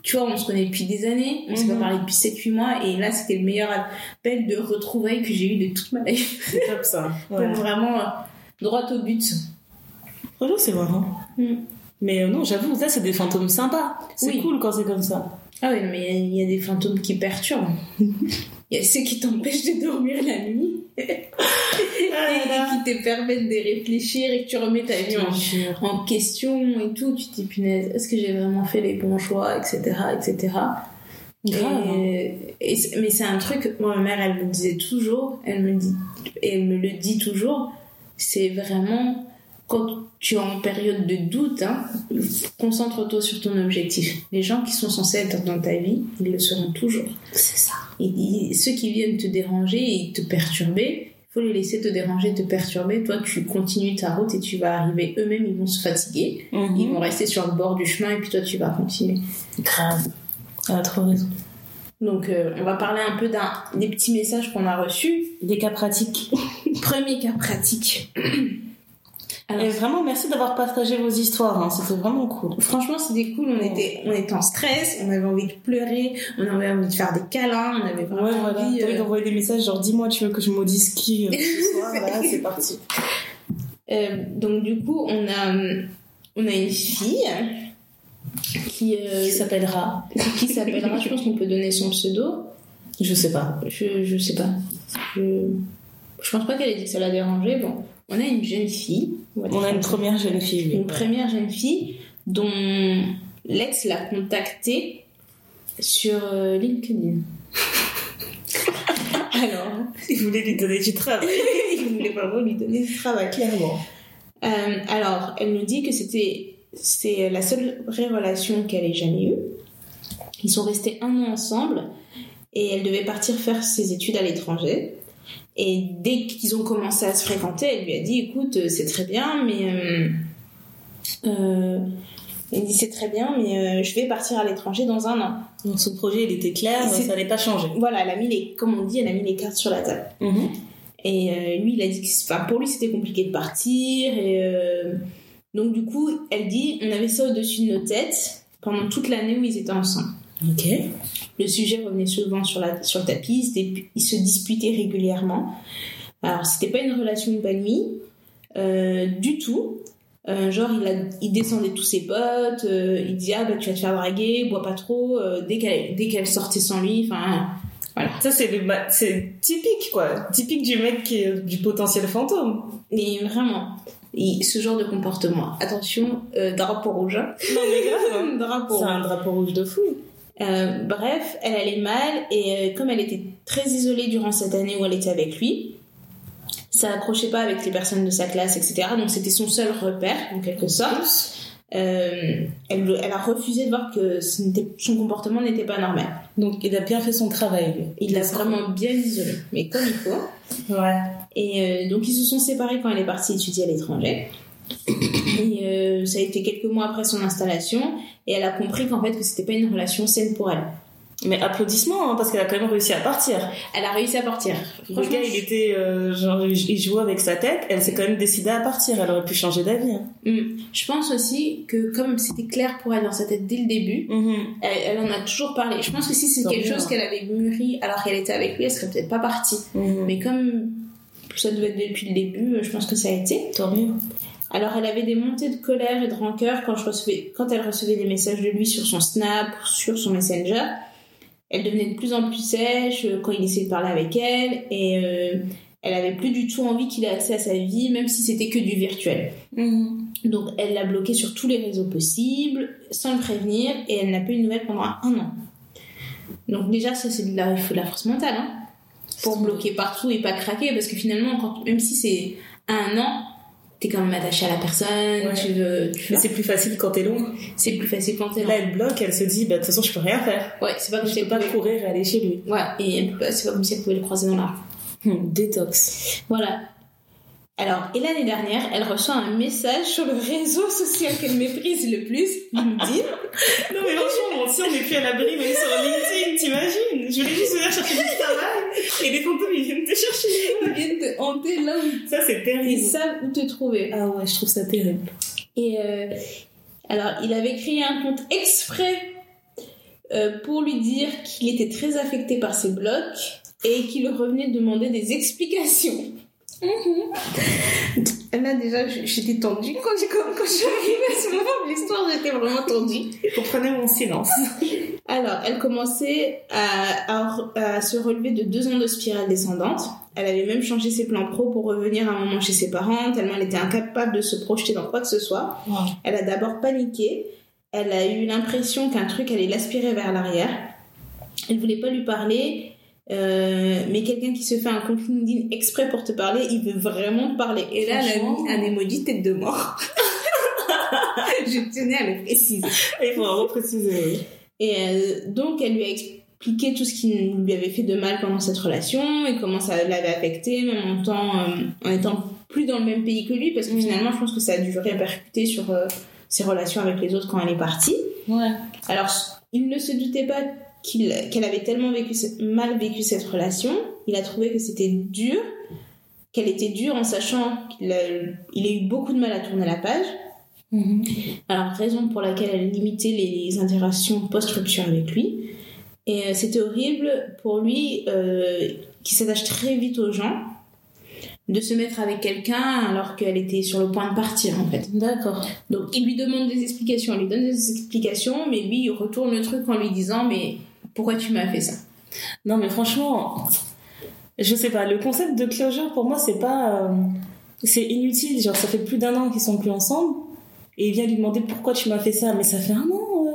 [SPEAKER 3] tu vois, on se connaît depuis des années, on s'est
[SPEAKER 2] Mhm.
[SPEAKER 3] pas parlé depuis 7-8 mois, et là c'était le meilleur appel de retrouvailles que j'ai eu de toute ma vie.
[SPEAKER 2] C'est top ça. [laughs] Ouais.
[SPEAKER 3] Donc vraiment, euh, droit au but.
[SPEAKER 2] Franchement, c'est marrant.
[SPEAKER 3] Mm.
[SPEAKER 2] Mais euh, non, j'avoue, ça, c'est des fantômes sympas. C'est
[SPEAKER 3] Oui.
[SPEAKER 2] cool quand c'est comme ça.
[SPEAKER 3] Ah oui, mais il y y, a des fantômes qui perturbent. [laughs] Il y a ceux qui t'empêchent de dormir la nuit et,
[SPEAKER 2] là.
[SPEAKER 3] qui te permettent de réfléchir et que tu remets ta vie en, question et tout. Tu te dis, punaise, est-ce que j'ai vraiment fait les bons choix, etc., etc.
[SPEAKER 2] Hein.
[SPEAKER 3] Et, et mais c'est un truc, moi, ma mère, elle me disait toujours, elle me dit, et elle me le dit toujours, c'est vraiment quand tu es en période de doute, hein, concentre-toi sur ton objectif. Les gens qui sont censés être dans ta vie, ils le seront toujours.
[SPEAKER 2] C'est ça.
[SPEAKER 3] Et, et ceux qui viennent te déranger et te perturber, il faut les laisser te déranger, te perturber. Toi, tu continues ta route et tu vas arriver. Eux-mêmes, ils vont se fatiguer.
[SPEAKER 2] Mhm.
[SPEAKER 3] Ils vont rester sur le bord du chemin et puis toi, tu vas continuer.
[SPEAKER 2] Grave. Elle a trop raison.
[SPEAKER 3] Donc, euh, on va parler un peu d'un des petits messages qu'on a reçus.
[SPEAKER 2] Des cas pratiques. [laughs]
[SPEAKER 3] Premier cas pratique. Alors,
[SPEAKER 2] Et vraiment, merci d'avoir partagé vos histoires. Hein. C'était vraiment cool.
[SPEAKER 3] Franchement, c'était cool. On
[SPEAKER 2] Ouais.
[SPEAKER 3] était, on était en stress. On avait envie de pleurer. On avait envie de faire des câlins. On avait vraiment
[SPEAKER 2] Ouais, voilà.
[SPEAKER 3] envie. Euh,
[SPEAKER 2] d'envoyer des messages genre dis-moi, tu veux que je maudisse qui euh, ce [laughs] soir Voilà, c'est parti.
[SPEAKER 3] euh, donc du coup, on a, on a une fille qui,
[SPEAKER 2] Qui s'appellera
[SPEAKER 3] qui s'appellera. je pense qu'on peut donner son pseudo.
[SPEAKER 2] Je sais pas.
[SPEAKER 3] Je, je sais pas. Je, je pense pas qu'elle ait dit que ça l'a dérangé. Bon, on a une jeune fille.
[SPEAKER 2] On a une première jeune fille.
[SPEAKER 3] une première jeune fille dont l'ex l'a contactée sur euh, LinkedIn. [laughs] Alors,
[SPEAKER 2] Il voulait lui donner du travail. [laughs]
[SPEAKER 3] il voulait vraiment lui donner du travail.
[SPEAKER 2] Clairement.
[SPEAKER 3] Euh, alors, elle nous dit que c'était c'est la seule vraie relation qu'elle ait jamais eue. Ils sont restés un an ensemble et elle devait partir faire ses études à l'étranger. Et dès qu'ils ont commencé à se fréquenter, elle lui a dit "Écoute, euh, c'est très bien, mais euh, euh, elle dit c'est très bien, mais euh, je vais partir à l'étranger dans un an."
[SPEAKER 2] Donc son projet, il était clair, ça n'allait pas changer.
[SPEAKER 3] Voilà, elle a mis les, comme on dit, elle a mis les cartes sur la table. Et euh, lui, il a dit que pour lui, c'était compliqué de partir. Et euh, donc, du coup, elle dit on avait ça au-dessus de nos têtes pendant toute l'année où ils étaient ensemble.
[SPEAKER 2] Ok.
[SPEAKER 3] Le sujet revenait souvent sur, la, sur le tapis, ils se, dé- ils se disputaient régulièrement. Alors, c'était pas une relation épanouie euh, du tout. Euh, genre, il, a, il descendait tous ses potes, euh, il disait ah bah tu vas te faire draguer, bois pas trop. euh, dès qu'elle qu'elle sortait sans lui, enfin
[SPEAKER 2] Ça, c'est typique, quoi. Typique du mec qui est du potentiel fantôme.
[SPEAKER 3] Mais vraiment, et ce genre de comportement. Attention, euh, drapeau rouge. hein.
[SPEAKER 2] Non, mais grave. hein. [laughs]
[SPEAKER 3] drapeau
[SPEAKER 2] C'est un drapeau rouge de fou.
[SPEAKER 3] Euh, bref, elle allait mal et euh, comme elle était très isolée durant cette année où elle était avec lui, ça accrochait pas avec les personnes de sa classe, etc. Donc c'était son seul repère, en quelque sorte. Euh, elle, elle a refusé de voir que son comportement n'était pas normal.
[SPEAKER 2] Donc, il a bien fait son travail, lui.
[SPEAKER 3] Il l'a vraiment bien isolée, mais comme il faut.
[SPEAKER 2] Ouais.
[SPEAKER 3] Et donc ils se sont séparés quand elle est partie étudier à l'étranger. Et euh, ça a été quelques mois après son installation et elle a compris qu'en fait que c'était pas une relation saine pour elle.
[SPEAKER 2] Mais applaudissements, hein, parce qu'elle a quand même réussi à partir.
[SPEAKER 3] Elle a réussi à partir.
[SPEAKER 2] Le gars, il était, euh, genre, il jouait avec sa tête. Elle s'est quand même décidée à partir. Elle aurait pu changer d'avis. hein.
[SPEAKER 3] Hmm. Je pense aussi que comme c'était clair pour elle dans sa tête dès le début, elle, elle en a toujours parlé. Je pense que si c'est quelque chose
[SPEAKER 2] hein.
[SPEAKER 3] qu'elle avait mûri alors qu'elle était avec lui, elle serait peut-être pas partie.
[SPEAKER 2] Mhm.
[SPEAKER 3] Mais comme ça devait être depuis le début, je pense que ça a été.
[SPEAKER 2] Tant mieux.
[SPEAKER 3] Alors elle avait des montées de colère et de rancœur quand, je recevais, quand elle recevait des messages de lui sur son Snap, sur son Messenger. Elle devenait de plus en plus sèche euh, quand il essayait de parler avec elle et euh, elle avait plus du tout envie qu'il ait accès à sa vie, même si c'était que du virtuel. Donc elle l'a bloqué sur tous les réseaux possibles, sans le prévenir, et elle n'a pas eu de nouvelles pendant un an. Donc déjà ça c'est de la, il faut de la force mentale, hein, pour bloquer partout et pas craquer, parce que finalement quand, même si c'est un an, t'es quand même attaché à la personne,
[SPEAKER 2] Ouais.
[SPEAKER 3] tu veux, tu
[SPEAKER 2] Mais c'est plus facile quand t'es loin.
[SPEAKER 3] c'est plus facile quand t'es
[SPEAKER 2] Là,
[SPEAKER 3] là.
[SPEAKER 2] elle bloque. Elle se dit, bah, de toute façon, je peux rien faire.
[SPEAKER 3] Ouais, c'est pas comme
[SPEAKER 2] Je
[SPEAKER 3] si
[SPEAKER 2] peux
[SPEAKER 3] elle
[SPEAKER 2] pas
[SPEAKER 3] pouvait...
[SPEAKER 2] courir et aller chez lui.
[SPEAKER 3] Ouais, et c'est pas comme si elle pouvait le croiser dans la rue.
[SPEAKER 2] Hum, détox.
[SPEAKER 3] Voilà. Alors, et l'année dernière, elle reçoit un message sur le réseau social qu'elle méprise le plus, LinkedIn. [laughs]
[SPEAKER 2] Non, mais bon, si on n'est plus à l'abri, même sur LinkedIn, t'imagines? Je voulais juste venir chercher du travail et les fantômes, ils viennent te chercher.
[SPEAKER 3] Ils viennent te hanter là où
[SPEAKER 2] Ça, c'est
[SPEAKER 3] ils
[SPEAKER 2] terrible.
[SPEAKER 3] savent où te trouver.
[SPEAKER 2] Ah ouais, je trouve ça terrible.
[SPEAKER 3] Et euh, alors, il avait créé un compte exprès euh, pour lui dire qu'il était très affecté par ses blocs et qu'il revenait demander des explications. Là déjà, j'étais tendue quand quand quand je suis arrivée à ce moment de l'histoire, j'étais vraiment tendue.
[SPEAKER 2] Comprenez mon silence. [laughs]
[SPEAKER 3] Alors, elle commençait à, à- à se relever de deux ans de spirale descendante. Elle avait même changé ses plans pro pour revenir un moment chez ses parents, tellement elle était incapable de se projeter dans quoi que ce soit. Elle a d'abord paniqué. Elle a eu l'impression qu'un truc allait l'aspirer vers l'arrière. Elle voulait pas lui parler. Euh, mais quelqu'un qui se fait un compte LinkedIn exprès pour te parler, il veut vraiment te parler. Et là, elle a mis un emoji tête de mort. [laughs] Je tenais à le préciser.
[SPEAKER 2] Il faut vraiment préciser. oui.
[SPEAKER 3] Et euh, donc, elle lui a expliqué tout ce qui lui avait fait de mal pendant cette relation et comment ça l'avait affecté, même en, temps, euh, en étant plus dans le même pays que lui, parce que finalement, je pense que ça a dû répercuter sur ses relations avec les autres quand elle est partie.
[SPEAKER 2] Ouais.
[SPEAKER 3] Alors, il ne se doutait pas qu'elle avait tellement vécu, mal vécu cette relation. Il a trouvé que c'était dur. qu'elle était dure en sachant qu'il a, il a eu beaucoup de mal à tourner la page.
[SPEAKER 2] Mhm.
[SPEAKER 3] Alors, raison pour laquelle elle limitait les interactions post-rupture avec lui. Et euh, c'était horrible pour lui, euh, qui s'attache très vite aux gens, de se mettre avec quelqu'un alors qu'elle était sur le point de partir, en fait.
[SPEAKER 2] D'accord.
[SPEAKER 3] Donc, il lui demande des explications, il lui donne des explications, mais lui, il retourne le truc en lui disant Mais pourquoi tu m'as fait ça?
[SPEAKER 2] Non, mais franchement, je sais pas. Le concept de closure, pour moi, c'est pas. euh, c'est inutile. Genre, ça fait plus d'un an qu'ils sont plus ensemble. Et il vient lui demander pourquoi tu m'as fait ça. Mais ça fait un an.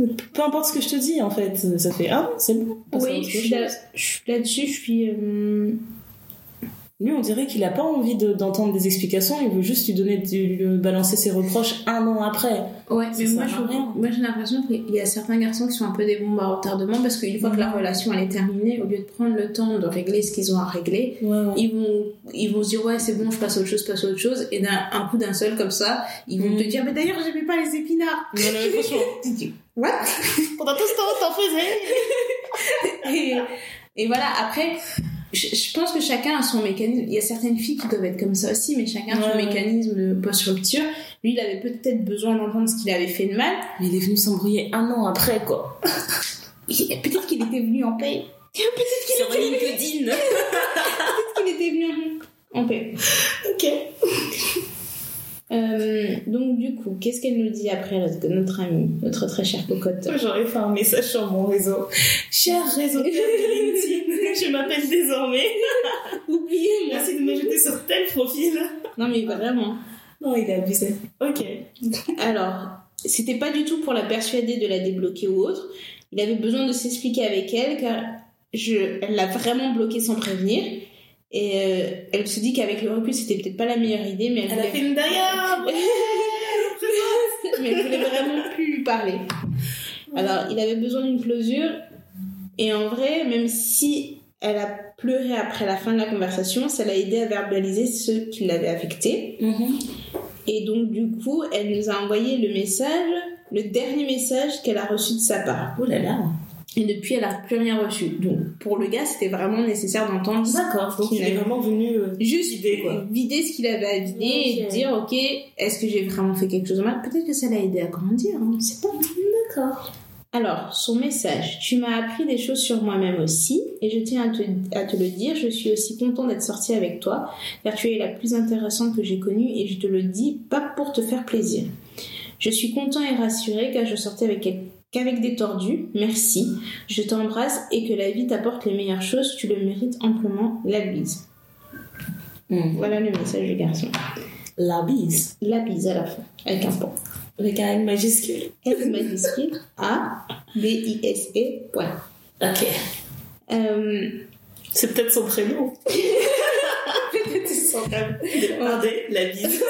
[SPEAKER 2] euh, Peu importe ce que je te dis, en fait. Ça fait un an, c'est bon.
[SPEAKER 3] Oui,
[SPEAKER 2] autre
[SPEAKER 3] je suis,
[SPEAKER 2] chose.
[SPEAKER 3] là, je suis là-dessus, je suis. euh,
[SPEAKER 2] Lui, on dirait qu'il a pas envie de- d'entendre des explications. Il veut juste lui donner, lui balancer ses reproches un an après.
[SPEAKER 3] Ouais, mais moi, moi j'ai l'impression qu'il y a certains garçons qui sont un peu des bombes à retardement parce qu'une fois que la relation elle est terminée, au lieu de prendre le temps de régler ce qu'ils ont à régler,
[SPEAKER 2] Ouais, ouais.
[SPEAKER 3] ils vont, ils vont se dire ouais c'est bon, je passe à autre chose, je passe à autre chose, et d'un un coup d'un seul comme ça, ils vont
[SPEAKER 2] Mhm.
[SPEAKER 3] te dire mais d'ailleurs j'aimais pas les épinards.
[SPEAKER 2] Non, non, franchement.
[SPEAKER 3] What?
[SPEAKER 2] Pendant tout ce temps, t'en faisais. [laughs]
[SPEAKER 3] et, et voilà, après, je, je pense que chacun a son mécanisme. Il y a certaines filles qui doivent être comme ça aussi, mais chacun a son
[SPEAKER 2] Ouais,
[SPEAKER 3] mécanisme de post-rupture. Lui, il avait peut-être besoin d'entendre ce qu'il avait fait de mal.
[SPEAKER 2] Mais il est venu s'embrouiller un an après, quoi. [laughs]
[SPEAKER 3] Peut-être qu'il était venu en paix. [laughs] Peut-être qu'il était,
[SPEAKER 2] LinkedIn. [laughs]
[SPEAKER 3] peut-être qu'il était venu en paix.
[SPEAKER 2] ok.
[SPEAKER 3] Euh, donc, du coup, qu'est-ce qu'elle nous dit après, notre, notre amie, notre très chère cocotte?
[SPEAKER 2] J'aurais fait un message sur mon réseau. Cher réseau de LinkedIn, [laughs] je m'appelle désormais. [laughs]
[SPEAKER 3] Oubliez-moi.
[SPEAKER 2] Merci de m'ajouter sur tel profil.
[SPEAKER 3] Non, mais vraiment.
[SPEAKER 2] Non, il est abusé. Ok.
[SPEAKER 3] Alors, c'était pas du tout pour la persuader de la débloquer ou autre. Il avait besoin de s'expliquer avec elle car je, elle l'a vraiment bloquée sans prévenir. Et euh, elle se dit qu'avec le recul, c'était peut-être pas la meilleure idée, mais elle,
[SPEAKER 2] Elle a
[SPEAKER 3] voulait,
[SPEAKER 2] fait une Daya. [laughs] [laughs]
[SPEAKER 3] mais elle voulait vraiment plus lui parler. Alors, il avait besoin d'une closure. Et en vrai, même si elle a pleuré après la fin de la conversation, ça l'a aidé à verbaliser ce qui l'avait affecté.
[SPEAKER 2] Mhm.
[SPEAKER 3] Et donc, du coup, elle nous a envoyé le message, le dernier message qu'elle a reçu de sa part.
[SPEAKER 2] Oh là là.
[SPEAKER 3] Et depuis, elle n'a plus rien reçu. Donc, pour le gars, c'était vraiment nécessaire d'entendre
[SPEAKER 2] D'accord. Donc
[SPEAKER 3] Qu'il
[SPEAKER 2] il est vraiment venu euh,
[SPEAKER 3] juste
[SPEAKER 2] vider, quoi.
[SPEAKER 3] vider ce qu'il avait à vider et dire, ok, est-ce que j'ai vraiment fait quelque chose de mal? Peut-être que ça l'a aidé à grandir, hein, on ne sait pas.
[SPEAKER 2] D'accord.
[SPEAKER 3] Alors, son message. Tu m'as appris des choses sur moi-même aussi, et je tiens à te, à te le dire, je suis aussi content d'être sortie avec toi, car tu es la plus intéressante que j'ai connue, et je te le dis pas pour te faire plaisir. Je suis content et rassuré car je sortais avec quel- qu'avec des tordus, merci. Je t'embrasse et que la vie t'apporte les meilleures choses, tu le mérites amplement, la bise.
[SPEAKER 2] Mhm.
[SPEAKER 3] Voilà le message du garçon.
[SPEAKER 2] La bise.
[SPEAKER 3] La bise à la fin, avec un point.
[SPEAKER 2] Avec un majuscule.
[SPEAKER 3] S majuscule A B I S E point.
[SPEAKER 2] Ok.
[SPEAKER 3] Euh,
[SPEAKER 2] C'est peut-être son prénom. [laughs]
[SPEAKER 3] Peut-être son rêve.
[SPEAKER 2] Regardez, la bise.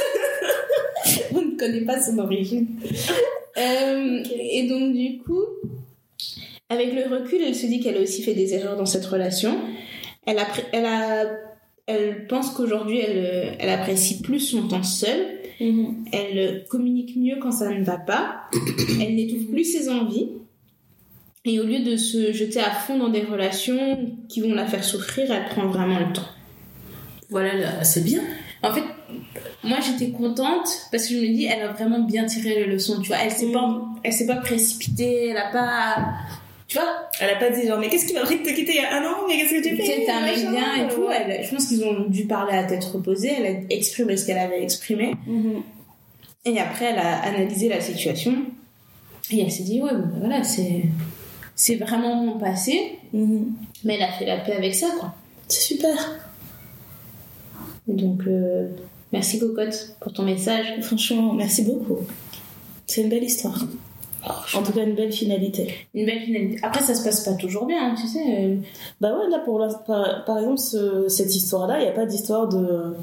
[SPEAKER 3] On ne connaît pas son origine. Euh, Et donc, du coup, avec le recul, elle se dit qu'elle a aussi fait des erreurs dans cette relation. Elle, a, elle, a, elle pense qu'aujourd'hui, elle, elle apprécie plus son temps seule.
[SPEAKER 2] Mhm.
[SPEAKER 3] Elle communique mieux quand ça ne va pas. [coughs] Elle n'étouffe plus ses envies. Et au lieu de se jeter à fond dans des relations qui vont la faire souffrir, elle prend vraiment le temps. Voilà
[SPEAKER 2] c'est bien.
[SPEAKER 3] en fait, moi j'étais contente parce que je me dis, elle a vraiment bien tiré les leçons, tu vois. Elle s'est pas, elle s'est pas précipitée, elle a pas, tu vois.
[SPEAKER 2] Elle a pas dit genre, mais qu'est-ce qui m'a pris de te quitter il y a un an Mais qu'est-ce que tu fais?
[SPEAKER 3] T'as un mec bien et tout.
[SPEAKER 2] ouais.
[SPEAKER 3] Elle, je pense qu'ils ont dû parler à tête reposée. Elle a exprimé ce qu'elle avait exprimé.
[SPEAKER 2] Mhm.
[SPEAKER 3] Et après, elle a analysé la situation. Et elle s'est dit, ouais, ben voilà, c'est, c'est vraiment mon passé.
[SPEAKER 2] Mhm.
[SPEAKER 3] Mais elle a fait la paix avec ça, quoi.
[SPEAKER 2] C'est super.
[SPEAKER 3] Et donc, euh, merci Cocotte pour ton message.
[SPEAKER 2] Franchement, merci beaucoup. C'est une belle histoire. En tout cas, une belle finalité.
[SPEAKER 3] Une belle finalité. Après, ça se passe pas toujours bien, hein, tu sais. euh,
[SPEAKER 2] Bah ouais, là, pour la- par, par exemple, ce- cette histoire-là, il n'y a pas d'histoire de.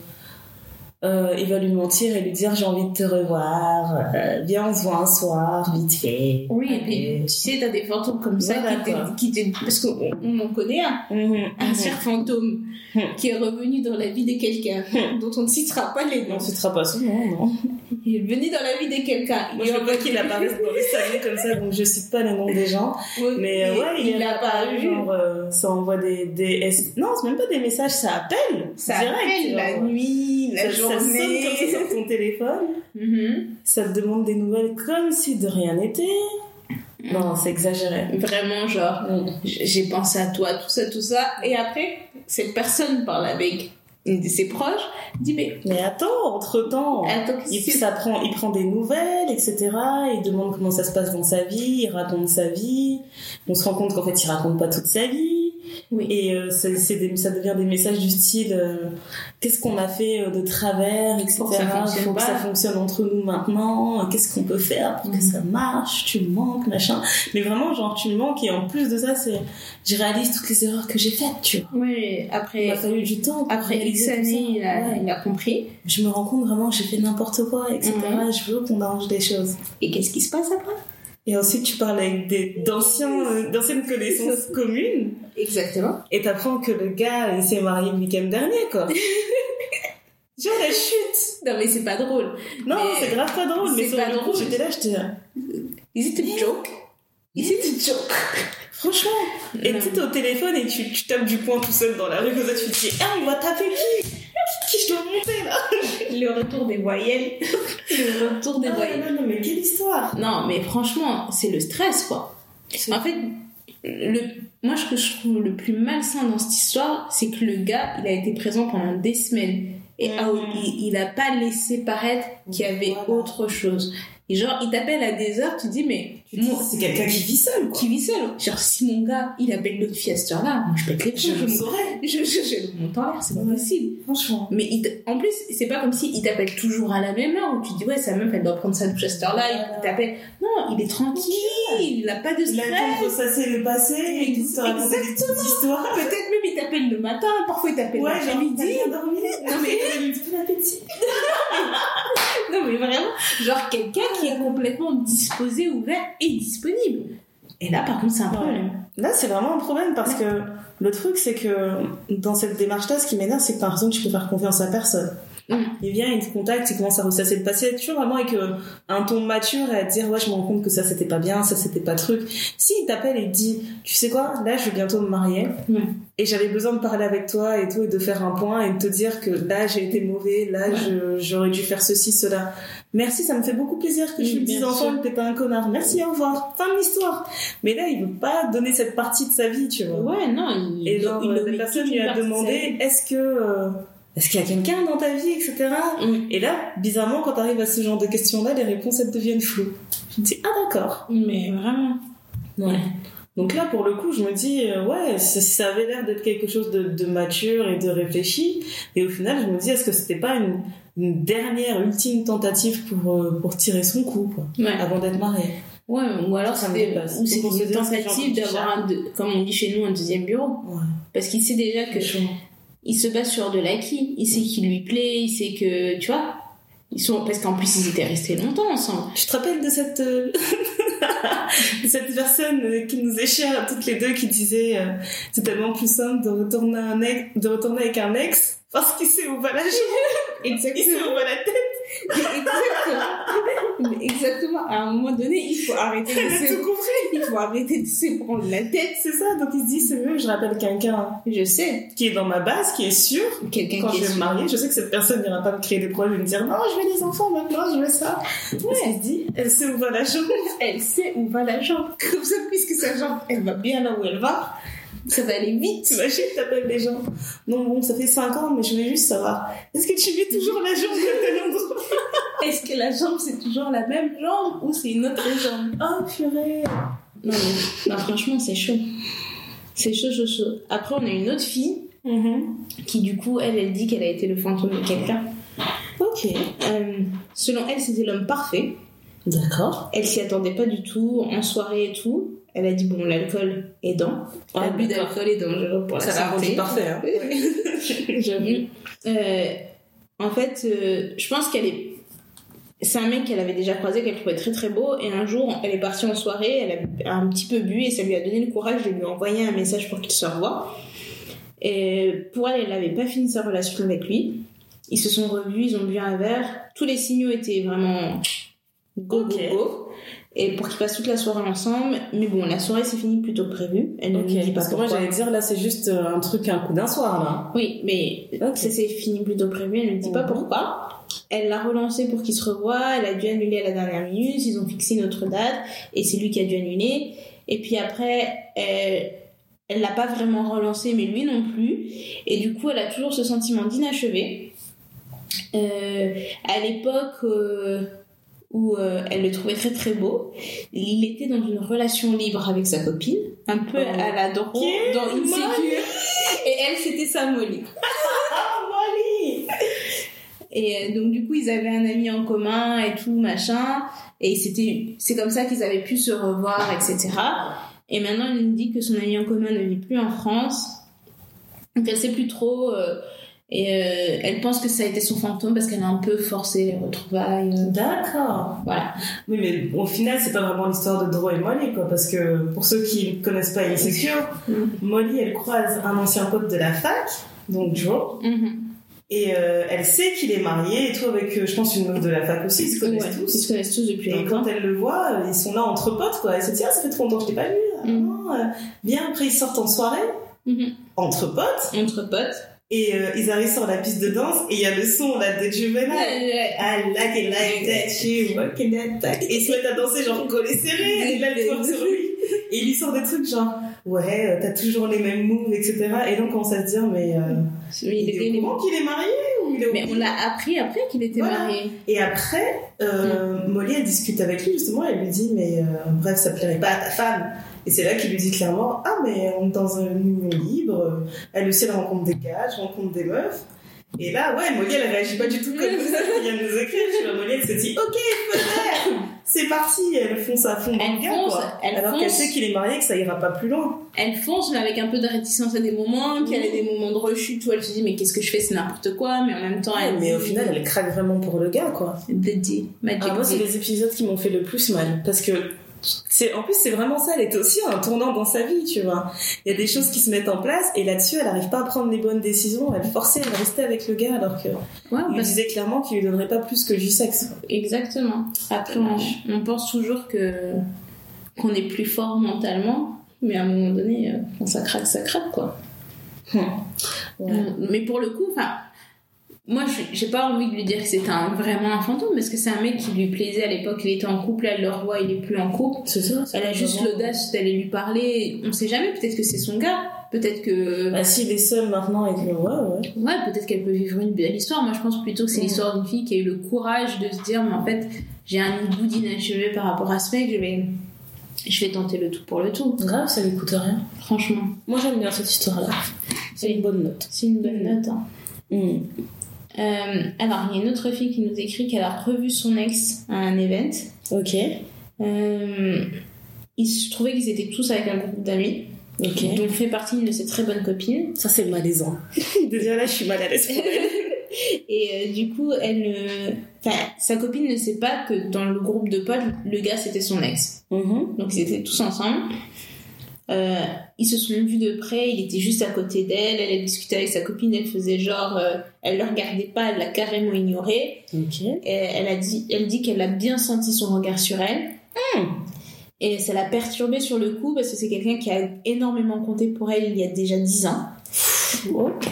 [SPEAKER 2] Euh, il va lui mentir et lui dire j'ai envie de te revoir, euh, viens on se voit un soir, vite fait.
[SPEAKER 3] Oui, et puis tu sais, t'as des fantômes comme ça
[SPEAKER 2] Voilà,
[SPEAKER 3] qui, te, Parce qu'on on en connaît un,
[SPEAKER 2] Mhm,
[SPEAKER 3] un
[SPEAKER 2] mhm.
[SPEAKER 3] cher fantôme
[SPEAKER 2] Mhm.
[SPEAKER 3] qui est revenu dans la vie de quelqu'un, dont on ne citera pas les
[SPEAKER 2] On
[SPEAKER 3] noms.
[SPEAKER 2] ne citera pas souvent, non. [laughs]
[SPEAKER 3] Il est venu dans la vie de quelqu'un.
[SPEAKER 2] Moi, je veux pas qu'il apparaisse dans les salons comme ça, donc je cite pas les noms des gens. Mais euh, ouais, il,
[SPEAKER 3] il a
[SPEAKER 2] apparu, genre, euh, ça envoie des, des. Non, c'est même pas des messages, ça appelle.
[SPEAKER 3] Ça
[SPEAKER 2] direct,
[SPEAKER 3] appelle la nuit, la
[SPEAKER 2] ça, ça sonne comme
[SPEAKER 3] journée.
[SPEAKER 2] ça sur ton téléphone.
[SPEAKER 3] Mhm.
[SPEAKER 2] Ça te demande des nouvelles comme si de rien n'était. Non, c'est exagéré.
[SPEAKER 3] Vraiment, genre,
[SPEAKER 2] Mm.
[SPEAKER 3] j'ai pensé à toi, tout ça, tout ça. Et après, cette personne parle avec une de ses proches, dit, mais
[SPEAKER 2] Mais attends, entre-temps, il, ça prend, il prend des nouvelles, etc. Il demande comment ça se passe dans sa vie, il raconte sa vie. On se rend compte qu'en fait, il raconte pas toute sa vie.
[SPEAKER 3] Oui.
[SPEAKER 2] Et euh, des- ça devient des messages du style euh, qu'est-ce qu'on a fait euh, de travers, etc.
[SPEAKER 3] Pour que ça fonctionne
[SPEAKER 2] faut que ça fonctionne entre nous maintenant. Qu'est-ce qu'on peut faire pour que
[SPEAKER 3] Mhm.
[SPEAKER 2] ça marche? Tu me manques, machin. Mais vraiment, genre, tu me manques. Et en plus de ça, c'est je réalise toutes les erreurs que j'ai faites, tu vois.
[SPEAKER 3] Oui,
[SPEAKER 2] Il
[SPEAKER 3] après,
[SPEAKER 2] m'a fallu du temps.
[SPEAKER 3] après X années, il a,
[SPEAKER 2] Ouais.
[SPEAKER 3] il a compris.
[SPEAKER 2] Je me rends compte vraiment que j'ai fait n'importe quoi, etc.
[SPEAKER 3] Mhm.
[SPEAKER 2] Je veux qu'on arrange des choses.
[SPEAKER 3] Et qu'est-ce qui se passe après?
[SPEAKER 2] Et ensuite, tu parles avec des d'anciens, euh, d'anciennes connaissances [laughs] communes,
[SPEAKER 3] Exactement.
[SPEAKER 2] et t'apprends que le gars, il s'est marié le week-end dernier, quoi. [laughs] Genre la chute.
[SPEAKER 3] Non, mais c'est pas drôle.
[SPEAKER 2] Non,
[SPEAKER 3] Mais
[SPEAKER 2] c'est grave pas drôle, mais
[SPEAKER 3] c'est
[SPEAKER 2] sur
[SPEAKER 3] pas
[SPEAKER 2] le coup,
[SPEAKER 3] drôle.
[SPEAKER 2] j'étais là, j'étais là.
[SPEAKER 3] Is it a joke? Is it a joke?
[SPEAKER 2] Franchement. Et tu es au téléphone et tu, tu tapes du poing tout seul dans la rue, comme ça, tu te dis, ah, on va taper qui? Qui je dois monter, là?
[SPEAKER 3] Le retour des voyelles. [laughs] Le retour des
[SPEAKER 2] Ah,
[SPEAKER 3] voyelles.
[SPEAKER 2] non, non, mais quelle histoire
[SPEAKER 3] Non, mais franchement, c'est le stress, quoi. En fait, le, moi, ce que je trouve le plus malsain dans cette histoire, c'est que le gars, il a été présent pendant des semaines. Et ah, il, il a pas laissé paraître qu'il y avait
[SPEAKER 2] Voilà.
[SPEAKER 3] autre chose. Et genre, il t'appelle à des heures, tu dis, mais
[SPEAKER 2] c'est quelqu'un qui vit seul, quoi.
[SPEAKER 3] qui vit seul. Genre, si mon gars, il appelle l'autre fille à cette heure-là, moi, je pète les
[SPEAKER 2] Je
[SPEAKER 3] plombs.
[SPEAKER 2] le
[SPEAKER 3] Je,
[SPEAKER 2] saurais, [laughs]
[SPEAKER 3] je, je, je monte en l'air, c'est pas possible.
[SPEAKER 2] franchement.
[SPEAKER 3] Mais il en plus, c'est pas comme si il t'appelle toujours à la même heure où tu dis, ouais, sa meuf, elle doit prendre sa douche à cette heure-là, il t'appelle. Non, il est tranquille, il a pas de
[SPEAKER 2] Il
[SPEAKER 3] stress.
[SPEAKER 2] temps de ressasser le passé, et des petites histoires.
[SPEAKER 3] Peut-être même il t'appelle le matin, parfois il t'appelle
[SPEAKER 2] Ouais,
[SPEAKER 3] l'après-midi. Non, mais- [laughs]
[SPEAKER 2] il a [laughs] eu tout l'appétit.
[SPEAKER 3] Non mais vraiment, genre quelqu'un qui est complètement disposé, ouvert et disponible. Et là par contre c'est un problème.
[SPEAKER 2] Là, c'est vraiment un problème parce que le truc, c'est que dans cette démarche-là, ce qui m'énerve, c'est que par exemple, tu peux faire confiance à personne.
[SPEAKER 3] Mm.
[SPEAKER 2] Il vient, il te contacte, il commence à ressasser le passé, toujours vraiment avec euh, un ton mature et à te dire, ouais, je me rends compte que ça c'était pas bien, ça c'était pas truc. Si il t'appelle et te dit, tu sais quoi, là, je vais bientôt me marier
[SPEAKER 3] Ouais.
[SPEAKER 2] et j'avais besoin de parler avec toi et tout et de faire un point et de te dire que là, j'ai été mauvais, là,
[SPEAKER 3] Ouais.
[SPEAKER 2] j'aurais dû faire ceci, cela. Merci, ça me fait beaucoup plaisir que
[SPEAKER 3] Mm,
[SPEAKER 2] je lui
[SPEAKER 3] bien
[SPEAKER 2] dise enfin
[SPEAKER 3] sûr.
[SPEAKER 2] que t'es pas un connard. Merci, au revoir. Fin de l'histoire. Mais là, il veut pas donner cette partie de sa vie, tu vois.
[SPEAKER 3] Ouais non, il,
[SPEAKER 2] Et genre,
[SPEAKER 3] il omet
[SPEAKER 2] la personne lui a demandé est-ce que euh, est-ce qu'il y a quelqu'un dans ta vie, etc.
[SPEAKER 3] Mm.
[SPEAKER 2] Et là, bizarrement, quand t'arrives à ce genre de questions-là, les réponses elles deviennent floues. Je me dis ah d'accord.
[SPEAKER 3] Mais vraiment.
[SPEAKER 2] Ouais. Donc là, pour le coup, je me dis euh, ouais, ça, ça avait l'air d'être quelque chose de, de mature et de réfléchi. Et au final, je me dis est-ce que c'était pas une, une dernière ultime tentative pour euh, pour tirer son coup, quoi,
[SPEAKER 3] Ouais.
[SPEAKER 2] avant d'être marié?
[SPEAKER 3] Ouais, ou alors c'était une tentative d'avoir comme on dit chez nous, un deuxième bureau.
[SPEAKER 2] Ouais.
[SPEAKER 3] Parce qu'il sait déjà que. Il se base sur de l'acquis. Il sait qu'il lui plaît, il sait que, tu vois, ils sont, parce qu'en plus ils étaient restés longtemps ensemble.
[SPEAKER 2] Tu te rappelles de cette, euh, [laughs] de cette personne qui nous est chère à toutes les deux qui disait euh, c'est tellement plus simple de retourner, un ex, de retourner avec un ex parce qu'il sait où va la jambe, [laughs] il sait où va la tête.
[SPEAKER 3] Exactement. Exactement. À un moment donné, il faut arrêter de se, il faut arrêter de se prendre la tête.
[SPEAKER 2] C'est ça, donc il se dit c'est mieux, je rappelle quelqu'un
[SPEAKER 3] Je sais.
[SPEAKER 2] qui est dans ma base, qui est sûr.
[SPEAKER 3] Quelqu'un
[SPEAKER 2] Quand
[SPEAKER 3] qui
[SPEAKER 2] je vais me marier, je sais que cette personne n'ira pas me créer des problèmes et me dire non, je veux des enfants maintenant, je veux ça. Qu'il se dit, elle sait où va la jambe.
[SPEAKER 3] Elle sait où va la jambe. Comme ça, puisque sa jambe, elle va bien là où elle va, ça va aller vite.
[SPEAKER 2] T'imagines, t'appelles les gens. Non, bon, ça fait 5 ans, mais je voulais juste savoir, est-ce que tu mets toujours la jambe de tel endroit? [laughs]
[SPEAKER 3] Est-ce que la jambe, c'est toujours la même jambe ou c'est une autre jambe?
[SPEAKER 2] Oh, purée.
[SPEAKER 3] Non, mais non, franchement, c'est chaud. C'est chaud, chaud, chaud. Après, on a une autre fille qui, du coup, elle, elle dit qu'elle a été le fantôme de quelqu'un.
[SPEAKER 2] Ok.
[SPEAKER 3] Euh, selon elle, c'était l'homme parfait.
[SPEAKER 2] D'accord.
[SPEAKER 3] Elle s'y attendait pas du tout, en soirée et tout. Elle a dit, bon, l'alcool aidant. L'abus d'alcool est dangereux pour la
[SPEAKER 2] Ça
[SPEAKER 3] santé.
[SPEAKER 2] parfait, hein. [laughs]
[SPEAKER 3] J'avoue. Euh, en fait, euh, je pense qu'elle est. C'est un mec qu'elle avait déjà croisé, qu'elle trouvait très très beau, et un jour, elle est partie en soirée, elle a un petit peu bu, et ça lui a donné le courage de lui envoyer un message pour qu'il se revoie. Et pour elle, elle n'avait pas fini sa relation avec lui. Ils se sont revus, ils ont bu un verre. Tous les signaux étaient vraiment go,
[SPEAKER 2] Ok.
[SPEAKER 3] go, go. Et pour qu'ils passent toute la soirée ensemble. Mais bon, la soirée s'est finie plutôt que prévu. Elle ne
[SPEAKER 2] Ok,
[SPEAKER 3] nous dit pas
[SPEAKER 2] parce que moi j'allais dire là c'est juste euh, un truc, un coup d'un soir là.
[SPEAKER 3] Oui, mais
[SPEAKER 2] Ok.
[SPEAKER 3] ça s'est fini plutôt que prévu. Elle ne dit pas pourquoi. Elle l'a relancé pour qu'ils se revoient. Elle a dû annuler à la dernière minute. Ils ont fixé une autre date. Et c'est lui qui a dû annuler. Et puis après, elle, elle l'a pas vraiment relancé, mais lui non plus. Et du coup, elle a toujours ce sentiment d'inachevé. Euh, à l'époque euh, où euh, elle le trouvait très très beau, il était dans une relation libre avec sa copine, un peu
[SPEAKER 2] Oh.
[SPEAKER 3] à la Doro,
[SPEAKER 2] Ok,
[SPEAKER 3] dans sécure. Et elle, c'était sa Molly. [laughs]
[SPEAKER 2] Molly
[SPEAKER 3] Et euh, donc du coup, ils avaient un ami en commun et tout machin. Et c'était, c'est comme ça qu'ils avaient pu se revoir, etc. Et maintenant, elle nous dit que son ami en commun ne vit plus en France. Donc elle sait plus trop. euh, et euh, elle pense que ça a été son fantôme parce qu'elle a un peu forcé les retrouvailles.
[SPEAKER 2] D'accord.
[SPEAKER 3] voilà.
[SPEAKER 2] Oui, mais au final, c'est pas vraiment l'histoire de Dro et Molly, quoi, parce que pour ceux qui ne connaissent pas Insecure,
[SPEAKER 3] Mm.
[SPEAKER 2] Molly, elle croise un ancien pote de la fac, donc Joe,
[SPEAKER 3] Mhm.
[SPEAKER 2] et euh, elle sait qu'il est marié et tout avec, euh, je pense, une meuf de la fac aussi, ils se connaissent
[SPEAKER 3] Ouais, Ils
[SPEAKER 2] tous.
[SPEAKER 3] se connaissent tous depuis
[SPEAKER 2] Et
[SPEAKER 3] longtemps.
[SPEAKER 2] quand elle le voit, ils sont là entre potes, quoi. Elle se dit, ah, ça fait trop longtemps que je t'ai pas vu. Ah,
[SPEAKER 3] Mm.
[SPEAKER 2] non, euh, bien, après, ils sortent en soirée, entre potes,
[SPEAKER 3] Entre potes.
[SPEAKER 2] Et euh, ils arrivent sur la piste de danse, et il y a le son, là, de Juvenile. I like it like that, you walking that back. Et ils se mettent à danser genre collés serrés, et là elle twerk sur lui. Et il lui sort des trucs genre, ouais, euh, t'as toujours les mêmes moves, etc. Et donc on commence à se dire, mais euh,
[SPEAKER 3] Il
[SPEAKER 2] il,
[SPEAKER 3] était-
[SPEAKER 2] est au courant qu'il est marié ou il est au
[SPEAKER 3] Mais on l'a appris après qu'il était
[SPEAKER 2] Voilà.
[SPEAKER 3] marié.
[SPEAKER 2] Et après, euh, Molly elle discute avec lui justement, elle lui dit, mais euh, bref, ça plairait pas à ta femme. Et c'est là qu'il lui dit clairement, ah mais on est dans une union libre, elle aussi elle rencontre des gars, je rencontre des meufs. Et là, ouais, Molly, elle réagit pas du tout comme ça qui vient de nous écrire. Tu vois, elle se dit, ok, c'est parti, elle fonce à fond dans
[SPEAKER 3] Elle
[SPEAKER 2] le gars,
[SPEAKER 3] fonce,
[SPEAKER 2] quoi.
[SPEAKER 3] elle
[SPEAKER 2] Alors qu'elle sait qu'il est marié, que ça ira pas plus loin.
[SPEAKER 3] Elle fonce, mais avec un peu de réticence à des moments, puis elle a des moments de rechute où elle se dit, mais qu'est-ce que je fais, c'est n'importe quoi, mais en même temps, elle.
[SPEAKER 2] mais au final, elle craque vraiment pour le gars, quoi.
[SPEAKER 3] Dédiée. Magic
[SPEAKER 2] Ah, moi, c'est les épisodes qui m'ont fait le plus mal. Parce que, c'est, en plus, c'est vraiment ça. Elle était aussi un tournant dans sa vie, tu vois. Il y a des choses qui se mettent en place, et là-dessus, elle arrive pas à prendre les bonnes décisions. Elle forçait à rester avec le gars, alors que,
[SPEAKER 3] Ouais,
[SPEAKER 2] il disait clairement qu'il lui donnerait pas plus que du sexe.
[SPEAKER 3] Exactement. Après, on, on pense toujours que qu'on est plus fort mentalement, mais à un moment donné, euh, quand ça craque, ça craque, quoi.
[SPEAKER 2] Ouais.
[SPEAKER 3] Mm, Mais pour le coup, enfin, moi, j'ai pas envie de lui dire que c'était un- vraiment un fantôme, parce que c'est un mec qui lui plaisait à l'époque, il était en couple, elle le revoit, il est plus en couple.
[SPEAKER 2] C'est ça.
[SPEAKER 3] Elle a juste l'audace d'aller lui parler. On sait jamais, peut-être que c'est son gars. Peut-être que.
[SPEAKER 2] Bah, s'il est seul maintenant et que, ouais, ouais.
[SPEAKER 3] Ouais, peut-être qu'elle peut vivre une belle histoire. Moi, je pense plutôt que c'est
[SPEAKER 2] Mm.
[SPEAKER 3] l'histoire d'une fille qui a eu le courage de se dire, mais en fait, j'ai un goût d'inachevé par rapport à ce mec, je vais, je vais tenter le tout pour le tout.
[SPEAKER 2] Grave, ça lui coûte rien.
[SPEAKER 3] Franchement,
[SPEAKER 2] Moi, j'aime bien cette histoire-là. C'est une bonne note.
[SPEAKER 3] c'est une bonne note. hein.
[SPEAKER 2] Mm.
[SPEAKER 3] Euh, alors, il y a une autre fille qui nous écrit qu'elle a revu son ex à un event.
[SPEAKER 2] Ok.
[SPEAKER 3] Euh, il se trouvait qu'ils étaient tous avec un groupe d'amis,
[SPEAKER 2] Ok.
[SPEAKER 3] dont fait partie de ses très bonnes copines.
[SPEAKER 2] Ça, c'est malaisant. [laughs] Déjà là, je suis mal à l'aise. [laughs]
[SPEAKER 3] Et euh, du coup, elle ne... Enfin, sa copine ne sait pas que dans le groupe de potes, le gars c'était son ex.
[SPEAKER 2] Mhm.
[SPEAKER 3] Donc ils étaient tous ensemble. Euh, ils se sont vus de près, il était juste à côté d'elle, elle, elle discutait avec sa copine, elle faisait genre, euh, elle le regardait pas, elle l'a carrément ignoré.
[SPEAKER 2] Ok.
[SPEAKER 3] Et elle a dit, elle dit qu'elle a bien senti son regard sur elle. Et ça l'a perturbée sur le coup parce que c'est quelqu'un qui a énormément compté pour elle il y a déjà 10 ans.
[SPEAKER 2] Ok.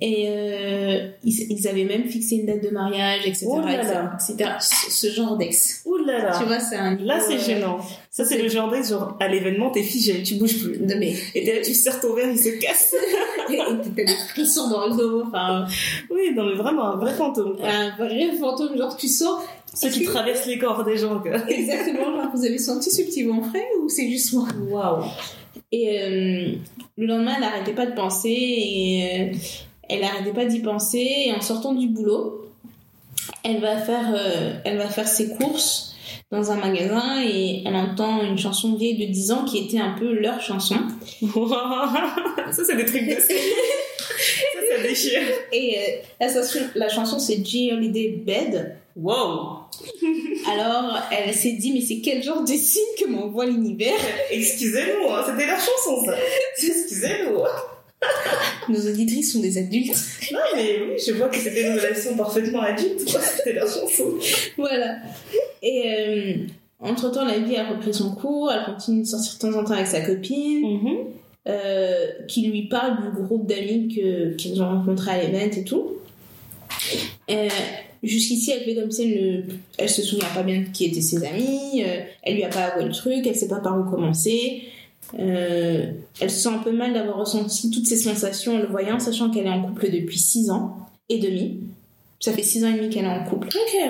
[SPEAKER 3] Et euh, ils, ils avaient même fixé une date de mariage, etc.
[SPEAKER 2] Oh là là.
[SPEAKER 3] etc. Ce, ce genre d'ex.
[SPEAKER 2] Là là.
[SPEAKER 3] Tu vois, c'est un.
[SPEAKER 2] Là, c'est
[SPEAKER 3] euh,
[SPEAKER 2] gênant. Ça, c'est le genre d'ex, genre, à l'événement, t'es figé, tu bouges plus.
[SPEAKER 3] Non, mais.
[SPEAKER 2] Et t'es là, tu serres ton verre, il se casse. [laughs]
[SPEAKER 3] Et t'as des frissons dans le dos. Enfin,
[SPEAKER 2] Oui, non, mais vraiment, un vrai fantôme. quoi.
[SPEAKER 3] un vrai fantôme, genre tu sens.
[SPEAKER 2] Ceux qui traversent les corps des gens, quoi.
[SPEAKER 3] Exactement, genre vous avez senti ce petit vent frais ou c'est juste moi?
[SPEAKER 2] Waouh.
[SPEAKER 3] Et euh, le lendemain, elle n'arrêtait pas de penser et euh, elle n'arrêtait pas d'y penser. Et en sortant du boulot, elle va faire, euh, elle va faire ses courses dans un magasin et elle entend une chanson vieille de 10 ans qui était un peu leur chanson.
[SPEAKER 2] ça, c'est des trucs de. [laughs] Ça, ça déchire.
[SPEAKER 3] Et euh, la, chanson- la chanson, c'est J. Holiday Bed.
[SPEAKER 2] Wow.
[SPEAKER 3] Alors, elle s'est dit, mais c'est quel genre de signe que m'envoie l'univers?
[SPEAKER 2] Excusez-nous, c'était leur chanson, ça. [laughs] Excusez-nous.
[SPEAKER 3] Nos auditrices sont des adultes.
[SPEAKER 2] Non, mais oui, je vois que c'était une relation parfaitement adulte. C'était leur chanson.
[SPEAKER 3] Voilà. Et euh, entre-temps, la vie a repris son cours. Elle continue de sortir de temps en temps avec sa copine,
[SPEAKER 2] Mhm.
[SPEAKER 3] euh, qui lui parle du groupe d'amis qu'ils ont rencontré à l'event et tout. Euh, Jusqu'ici, elle fait comme si elle, ne- elle se souvient pas bien de qui étaient ses amis, euh, elle lui a pas avoué le truc, elle sait pas par où commencer. Euh, elle se sent un peu mal d'avoir ressenti toutes ces sensations en le voyant, sachant qu'elle est en couple depuis 6 ans et demi. Ça fait 6 ans et demi qu'elle est en couple.
[SPEAKER 2] Ok.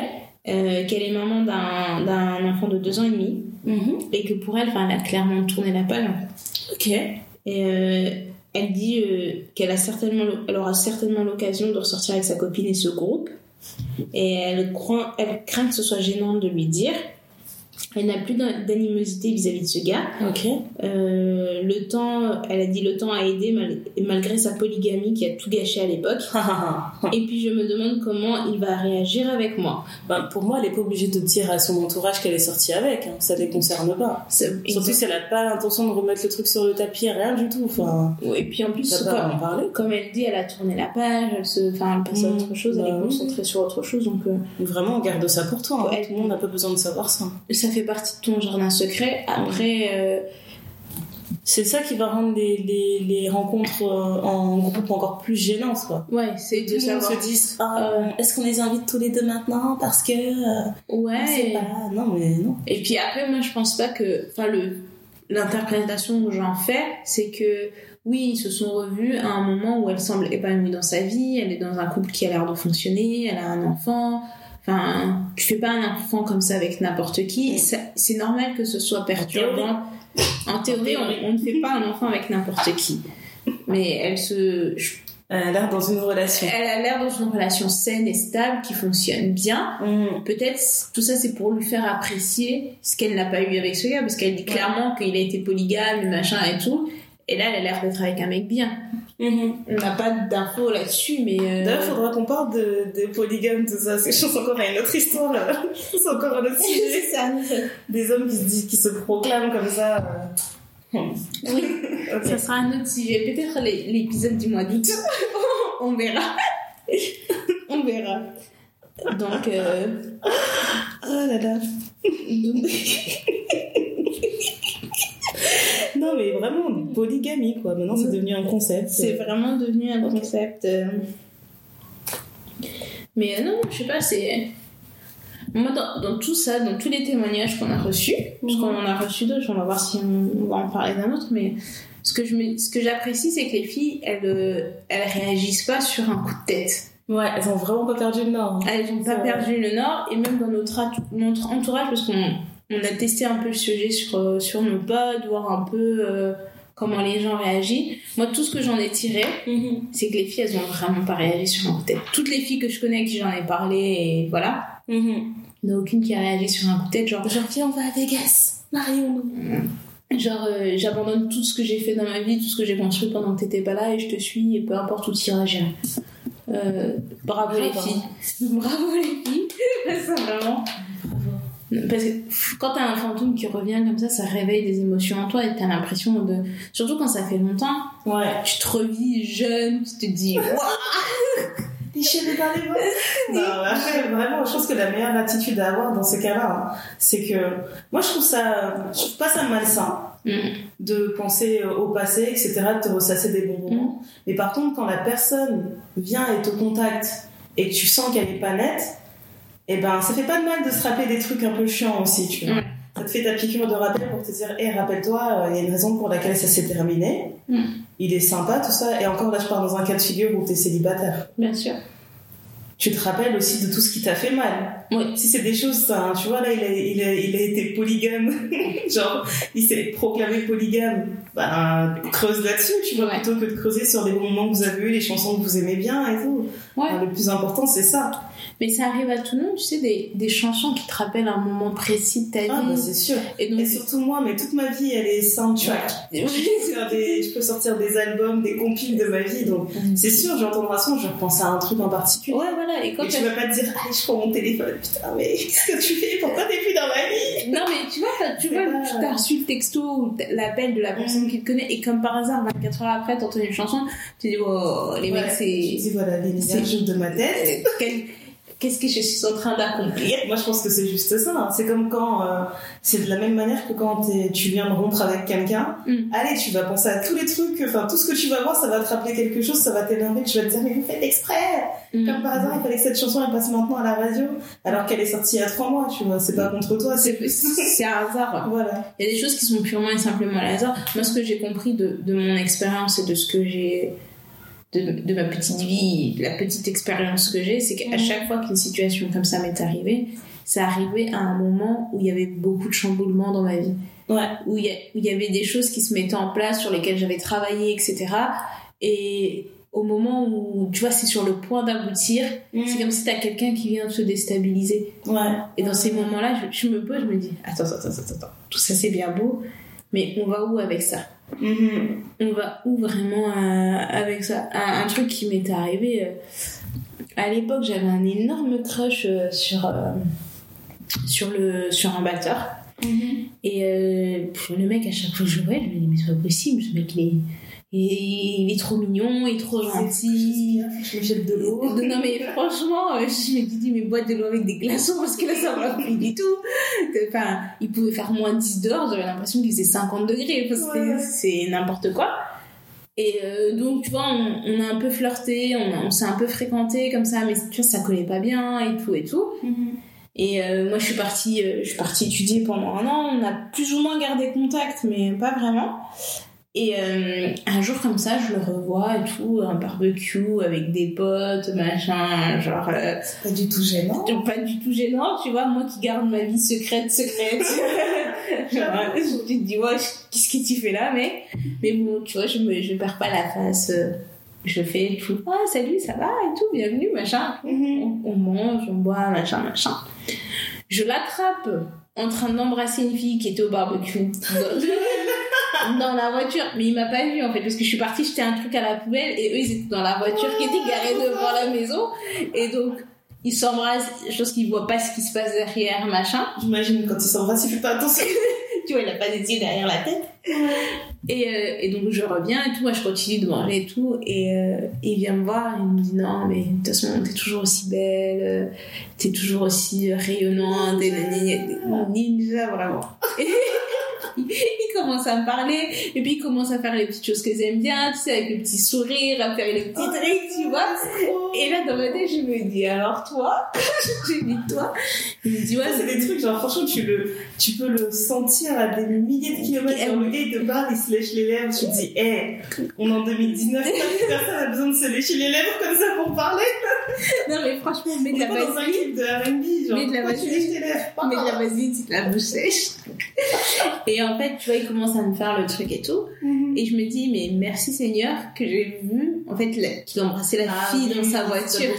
[SPEAKER 3] Euh, qu'elle est maman d'un enfant de 2 ans et demi.
[SPEAKER 2] Mhm.
[SPEAKER 3] Et que pour elle, elle a clairement tourné la page.
[SPEAKER 2] Ok.
[SPEAKER 3] Et euh, elle dit qu'elle a certainement, elle aura certainement l'occasion de ressortir avec sa copine et ce groupe. Et elle, croit, elle craint que ce soit gênant de lui dire. Elle n'a plus d'an- d'animosité vis-à-vis de ce gars. Euh, le temps, elle a dit le temps a aidé mal- malgré sa polygamie qui a tout gâché à l'époque. [laughs] [laughs] Et puis je me demande comment il va réagir avec moi.
[SPEAKER 2] ben, pour moi, elle est pas obligée de dire à son entourage qu'elle est sortie avec. hein. Ça les concerne pas. Surtout si elle a pas l'intention de remettre le truc sur le tapis, rien du tout. Enfin,
[SPEAKER 3] Et puis en plus, comme,
[SPEAKER 2] pas en parler.
[SPEAKER 3] comme elle dit, elle a tourné la page, elle, se, elle passe à
[SPEAKER 2] Mm,
[SPEAKER 3] autre chose, elle
[SPEAKER 2] bah
[SPEAKER 3] est
[SPEAKER 2] oui.
[SPEAKER 3] concentrée sur autre chose. Donc euh,
[SPEAKER 2] Vraiment, garde ça pour toi. hein.
[SPEAKER 3] Ouais.
[SPEAKER 2] Tout le monde n'a pas besoin de savoir ça.
[SPEAKER 3] ça fait partie de ton jardin secret. Après, euh,
[SPEAKER 2] C'est ça qui va rendre les, les, les rencontres euh, en groupe encore plus gênantes, quoi.
[SPEAKER 3] ouais, c'est de savoir.
[SPEAKER 2] se dit ah, euh, est-ce qu'on les invite tous les deux maintenant parce que
[SPEAKER 3] Ouais.
[SPEAKER 2] pas. Non mais non.
[SPEAKER 3] Et puis après, moi, je pense pas que. Enfin, le l'interprétation que j'en fais, c'est que oui, ils se sont revus à un moment où elle semble épanouie dans sa vie, elle est dans un couple qui a l'air de fonctionner, elle a un enfant. Enfin, tu fais pas un enfant comme ça avec n'importe qui. C'est normal que ce soit perturbant. En théorie, on, on ne fait pas un enfant avec n'importe qui. Mais elle se, je-
[SPEAKER 2] Elle a l'air dans une relation.
[SPEAKER 3] elle a l'air dans une relation saine et stable qui fonctionne bien.
[SPEAKER 2] Mm.
[SPEAKER 3] Peut-être tout ça c'est pour lui faire apprécier ce qu'elle n'a pas eu avec ce gars parce qu'elle dit clairement qu'il a été polygame, machin et tout. Et là, elle a l'air d'être avec un mec bien.
[SPEAKER 2] Mhm.
[SPEAKER 3] On n'a pas d'infos là-dessus, mais. euh,
[SPEAKER 2] D'ailleurs, faudra qu'on parle de, de polygames, tout ça. C'est encore une autre histoire là. [laughs] C'est encore un autre [laughs] sujet.
[SPEAKER 3] c'est ça.
[SPEAKER 2] Des hommes qui se disent, qui se proclament comme ça. euh.
[SPEAKER 3] Oui, [laughs] ça sera un autre sujet. Peut-être l'é- l'épisode du mois d'août. On verra. On verra. Donc. euh,
[SPEAKER 2] Oh là là.
[SPEAKER 3] donc-
[SPEAKER 2] Non mais vraiment polygamie quoi. Maintenant c'est devenu un concept.
[SPEAKER 3] C'est vraiment devenu un concept. euh. Mais euh, non, je sais pas, c'est. Moi, dans, dans tout ça, dans tous les témoignages qu'on a reçus, parce qu'on en a reçu d'autres, on va voir si on, on va en parler d'un autre, mais ce que je me- ce que j'apprécie, c'est que les filles, elles, euh, elles réagissent pas sur un coup de tête.
[SPEAKER 2] Ouais, elles ont vraiment pas perdu le nord. hein.
[SPEAKER 3] Elles ont pas perdu le nord, et même dans notre, notre entourage, parce qu'on on a testé un peu le sujet sur, euh, sur nos pods, voir un peu euh, comment les gens réagissent. Moi, tout ce que j'en ai tiré,
[SPEAKER 2] Mhm.
[SPEAKER 3] c'est que les filles, elles ont vraiment pas réagi sur un coup de tête. Toutes les filles que je connais qui j'en ai parlé, et voilà,
[SPEAKER 2] Mhm.
[SPEAKER 3] il n'y en a aucune qui a réagi sur un coup de tête, genre,
[SPEAKER 2] Genre viens on va à Vegas. Marions-nous.
[SPEAKER 3] genre euh, j'abandonne tout ce que j'ai fait dans ma vie, tout ce que j'ai construit pendant que t'étais pas là, et je te suis, et peu importe où tu iras, j'irai. Euh, bravo les filles. [laughs] Bravo les filles. [laughs] C'est vraiment. Parce que quand t'as un fantôme qui revient comme ça, ça réveille des émotions en toi et t'as l'impression de. Surtout quand ça fait longtemps,
[SPEAKER 2] Ouais.
[SPEAKER 3] tu te revis jeune, tu te dis [laughs] Waouh
[SPEAKER 2] Déchiré par les. [laughs] Non, mais après, vraiment, je pense que la meilleure attitude à avoir dans ces cas-là, hein, c'est que moi, je trouve ça, je trouve pas ça malsain
[SPEAKER 3] Mm.
[SPEAKER 2] de penser euh, au passé, etc., de te ressasser des bons moments. Mais par contre, quand la personne vient et te contacte et que tu sens qu'elle est pas nette, eh ben, ça fait pas de mal de se rappeler des trucs un peu chiants aussi, tu vois.
[SPEAKER 3] Ouais.
[SPEAKER 2] Ça te fait ta piqûre de rappel pour te dire, hé, rappelle-toi, euh, il y a une raison pour laquelle ça s'est terminé.
[SPEAKER 3] Mm.
[SPEAKER 2] Il est sympa, tout ça. Et encore là, je pars dans un cas de figure où t'es célibataire
[SPEAKER 3] Bien sûr.
[SPEAKER 2] tu te rappelles aussi de tout ce qui t'a fait mal.
[SPEAKER 3] Oui.
[SPEAKER 2] Si c'est des choses, ça, tu vois, là, il a, il a, il a été polygame, [laughs] genre, il s'est proclamé polygame, ben, creuse là-dessus, tu vois,
[SPEAKER 3] Ouais.
[SPEAKER 2] plutôt que de creuser sur les moments que vous avez eu, les chansons que vous aimez bien et tout.
[SPEAKER 3] Ouais.
[SPEAKER 2] Le plus important, c'est ça.
[SPEAKER 3] Mais ça arrive à tout le monde, tu sais, des, des chansons qui te rappellent un moment précis de ta vie.
[SPEAKER 2] Ah, bah, c'est sûr.
[SPEAKER 3] et donc,
[SPEAKER 2] Et surtout moi, mais toute ma vie, elle est soundtrack.
[SPEAKER 3] Oui.
[SPEAKER 2] Je peux, faire des- je peux sortir des albums, des compiles de ma vie, donc c'est sûr, j'entends un son, je repense à un truc en particulier.
[SPEAKER 3] ouais, voilà. Et quand
[SPEAKER 2] Et tu vas pas te dire, allez, je prends mon téléphone, putain, mais [laughs] qu'est-ce que tu fais? Pourquoi t'es plus dans ma vie?
[SPEAKER 3] Non, mais tu vois, tu vois,
[SPEAKER 2] pas-
[SPEAKER 3] tu as reçu le texto ou l'appel de la personne
[SPEAKER 2] Mhm.
[SPEAKER 3] qui te connaît, et comme par hasard, 24 heures après, t'entends une chanson, tu dis, oh, les mecs,
[SPEAKER 2] Ouais.
[SPEAKER 3] c'est.
[SPEAKER 2] Je dis, voilà, l'énergie de ma tête.
[SPEAKER 3] euh, quel- Qu'est-ce que je suis en train d'accomplir?
[SPEAKER 2] Moi, je pense que c'est juste ça. hein. C'est comme quand, euh, c'est de la même manière que quand tu viens de rompre avec quelqu'un.
[SPEAKER 3] Mm.
[SPEAKER 2] Allez, tu vas penser à tous les trucs, enfin, tout ce que tu vas voir, ça va te rappeler quelque chose, ça va t'énerver, tu vas te dire, mais vous faites exprès! Comme par hasard, il fallait que cette chanson, elle passe maintenant à la radio, alors qu'elle est sortie il y a trois mois, tu vois. C'est pas contre toi, c'est [laughs]
[SPEAKER 3] C'est un hasard.
[SPEAKER 2] voilà.
[SPEAKER 3] Il y a des choses qui sont purement et simplement le hasard. Moi, ce que j'ai compris de, de mon expérience et de ce que j'ai. De, de ma petite vie, de la petite expérience que j'ai, c'est qu'à
[SPEAKER 2] Mhm.
[SPEAKER 3] chaque fois qu'une situation comme ça m'est arrivée, ça arrivait à un moment où il y avait beaucoup de chamboulements dans ma vie.
[SPEAKER 2] Ouais.
[SPEAKER 3] Où il y, a- où il y avait des choses qui se mettaient en place, sur lesquelles j'avais travaillé, etc. Et au moment où, tu vois, c'est sur le point d'aboutir, c'est comme si t'as quelqu'un qui vient te déstabiliser.
[SPEAKER 2] Ouais.
[SPEAKER 3] Et dans ces moments-là, je, je me pose, je me dis, attends, attends, attends, attends, tout ça c'est bien beau, mais on va où avec ça? On va où vraiment euh, avec ça? Un, un truc qui m'était arrivé, euh, à l'époque j'avais un énorme crush euh, sur, euh, sur, le, sur un batteur. Et euh, pff, le mec, à chaque fois que je le voyais, je me dis, mais c'est pas possible, ce mec il est, il, il est trop mignon, il est trop gentil.
[SPEAKER 2] Je me jette de l'eau.
[SPEAKER 3] Non mais franchement, euh, je me suis dit, mais boîte de l'eau avec des glaçons parce que là ça va plus du tout. Enfin, il pouvait faire moins 10 dehors, j'avais l'impression qu'il faisait 50 degrés, parce que
[SPEAKER 2] Ouais.
[SPEAKER 3] c'est n'importe quoi. Et euh, donc, tu vois, on, on a un peu flirté, on, s'est un peu fréquenté comme ça, mais tu vois, ça collait pas bien et tout et tout. Et euh, moi, je suis partie, euh, je suis partie étudier pendant un an. On a plus ou moins gardé contact, mais pas vraiment. Et euh, un jour comme ça, je le revois et tout, un barbecue avec des potes, machin, genre euh,
[SPEAKER 2] Pas du tout gênant.
[SPEAKER 3] donc pas du tout gênant, tu vois, moi qui garde ma vie secrète, secrète. [laughs] [laughs] genre, je te dis, ouais, qu'est-ce que tu fais là, mec Mais bon, tu vois, je me, je perds pas la face. euh, Je fais tout, ah salut, ça va et tout, bienvenue, machin
[SPEAKER 2] Mhm.
[SPEAKER 3] on, on mange, on boit, machin, machin. Je l'attrape en train d'embrasser une fille qui était au barbecue [laughs] dans, la voiture. Mais il m'a pas vu en fait, parce que je suis partie jeter un truc à la poubelle et eux ils étaient dans la voiture qui était garée devant la maison. Et donc ils s'embrassent, chose qu'ils voient pas ce qui se passe derrière, machin.
[SPEAKER 2] J'imagine quand ils s'embrassent, ils font pas attention. [laughs]
[SPEAKER 3] Tu vois, il a pas des yeux derrière la tête. Et, euh, et donc je reviens et tout, moi je continue de manger et tout, et euh, il vient me voir, il me dit non mais de toute façon t'es toujours aussi belle, euh, t'es toujours aussi rayonnante, et ninja vraiment. [laughs] Et [laughs] il, il commence à me parler, et puis il commence à faire les petites choses que j'aime bien, tu sais, avec le petit sourire, à faire les petits trucs, tu vois. Et là dans ma tête je me dis alors toi, [laughs] je lui dis toi, il me dit ouais
[SPEAKER 2] c'est des trucs, genre, franchement, tu, le, tu peux le sentir à des milliers de kilomètres. Genre, le gars, il te parle, il se lèche les lèvres. Tu te dis, hé, on est en 2019, [laughs] personne a besoin de se lécher les lèvres comme ça pour parler.
[SPEAKER 3] non mais franchement mets de la
[SPEAKER 2] pas dans un
[SPEAKER 3] vaseline.
[SPEAKER 2] clip de R&B, genre,
[SPEAKER 3] Mais de la
[SPEAKER 2] pourquoi tu
[SPEAKER 3] vaseline.
[SPEAKER 2] lèches tes lèvres?
[SPEAKER 3] Mais de la vaseline, la bouche sèche. Et en fait, tu vois, il commence à me faire le truc et tout.
[SPEAKER 2] Mhm.
[SPEAKER 3] Et je me dis, mais merci Seigneur que j'ai vu, en fait, qu'il embrassait la
[SPEAKER 2] Ah
[SPEAKER 3] fille
[SPEAKER 2] oui,
[SPEAKER 3] dans sa voiture.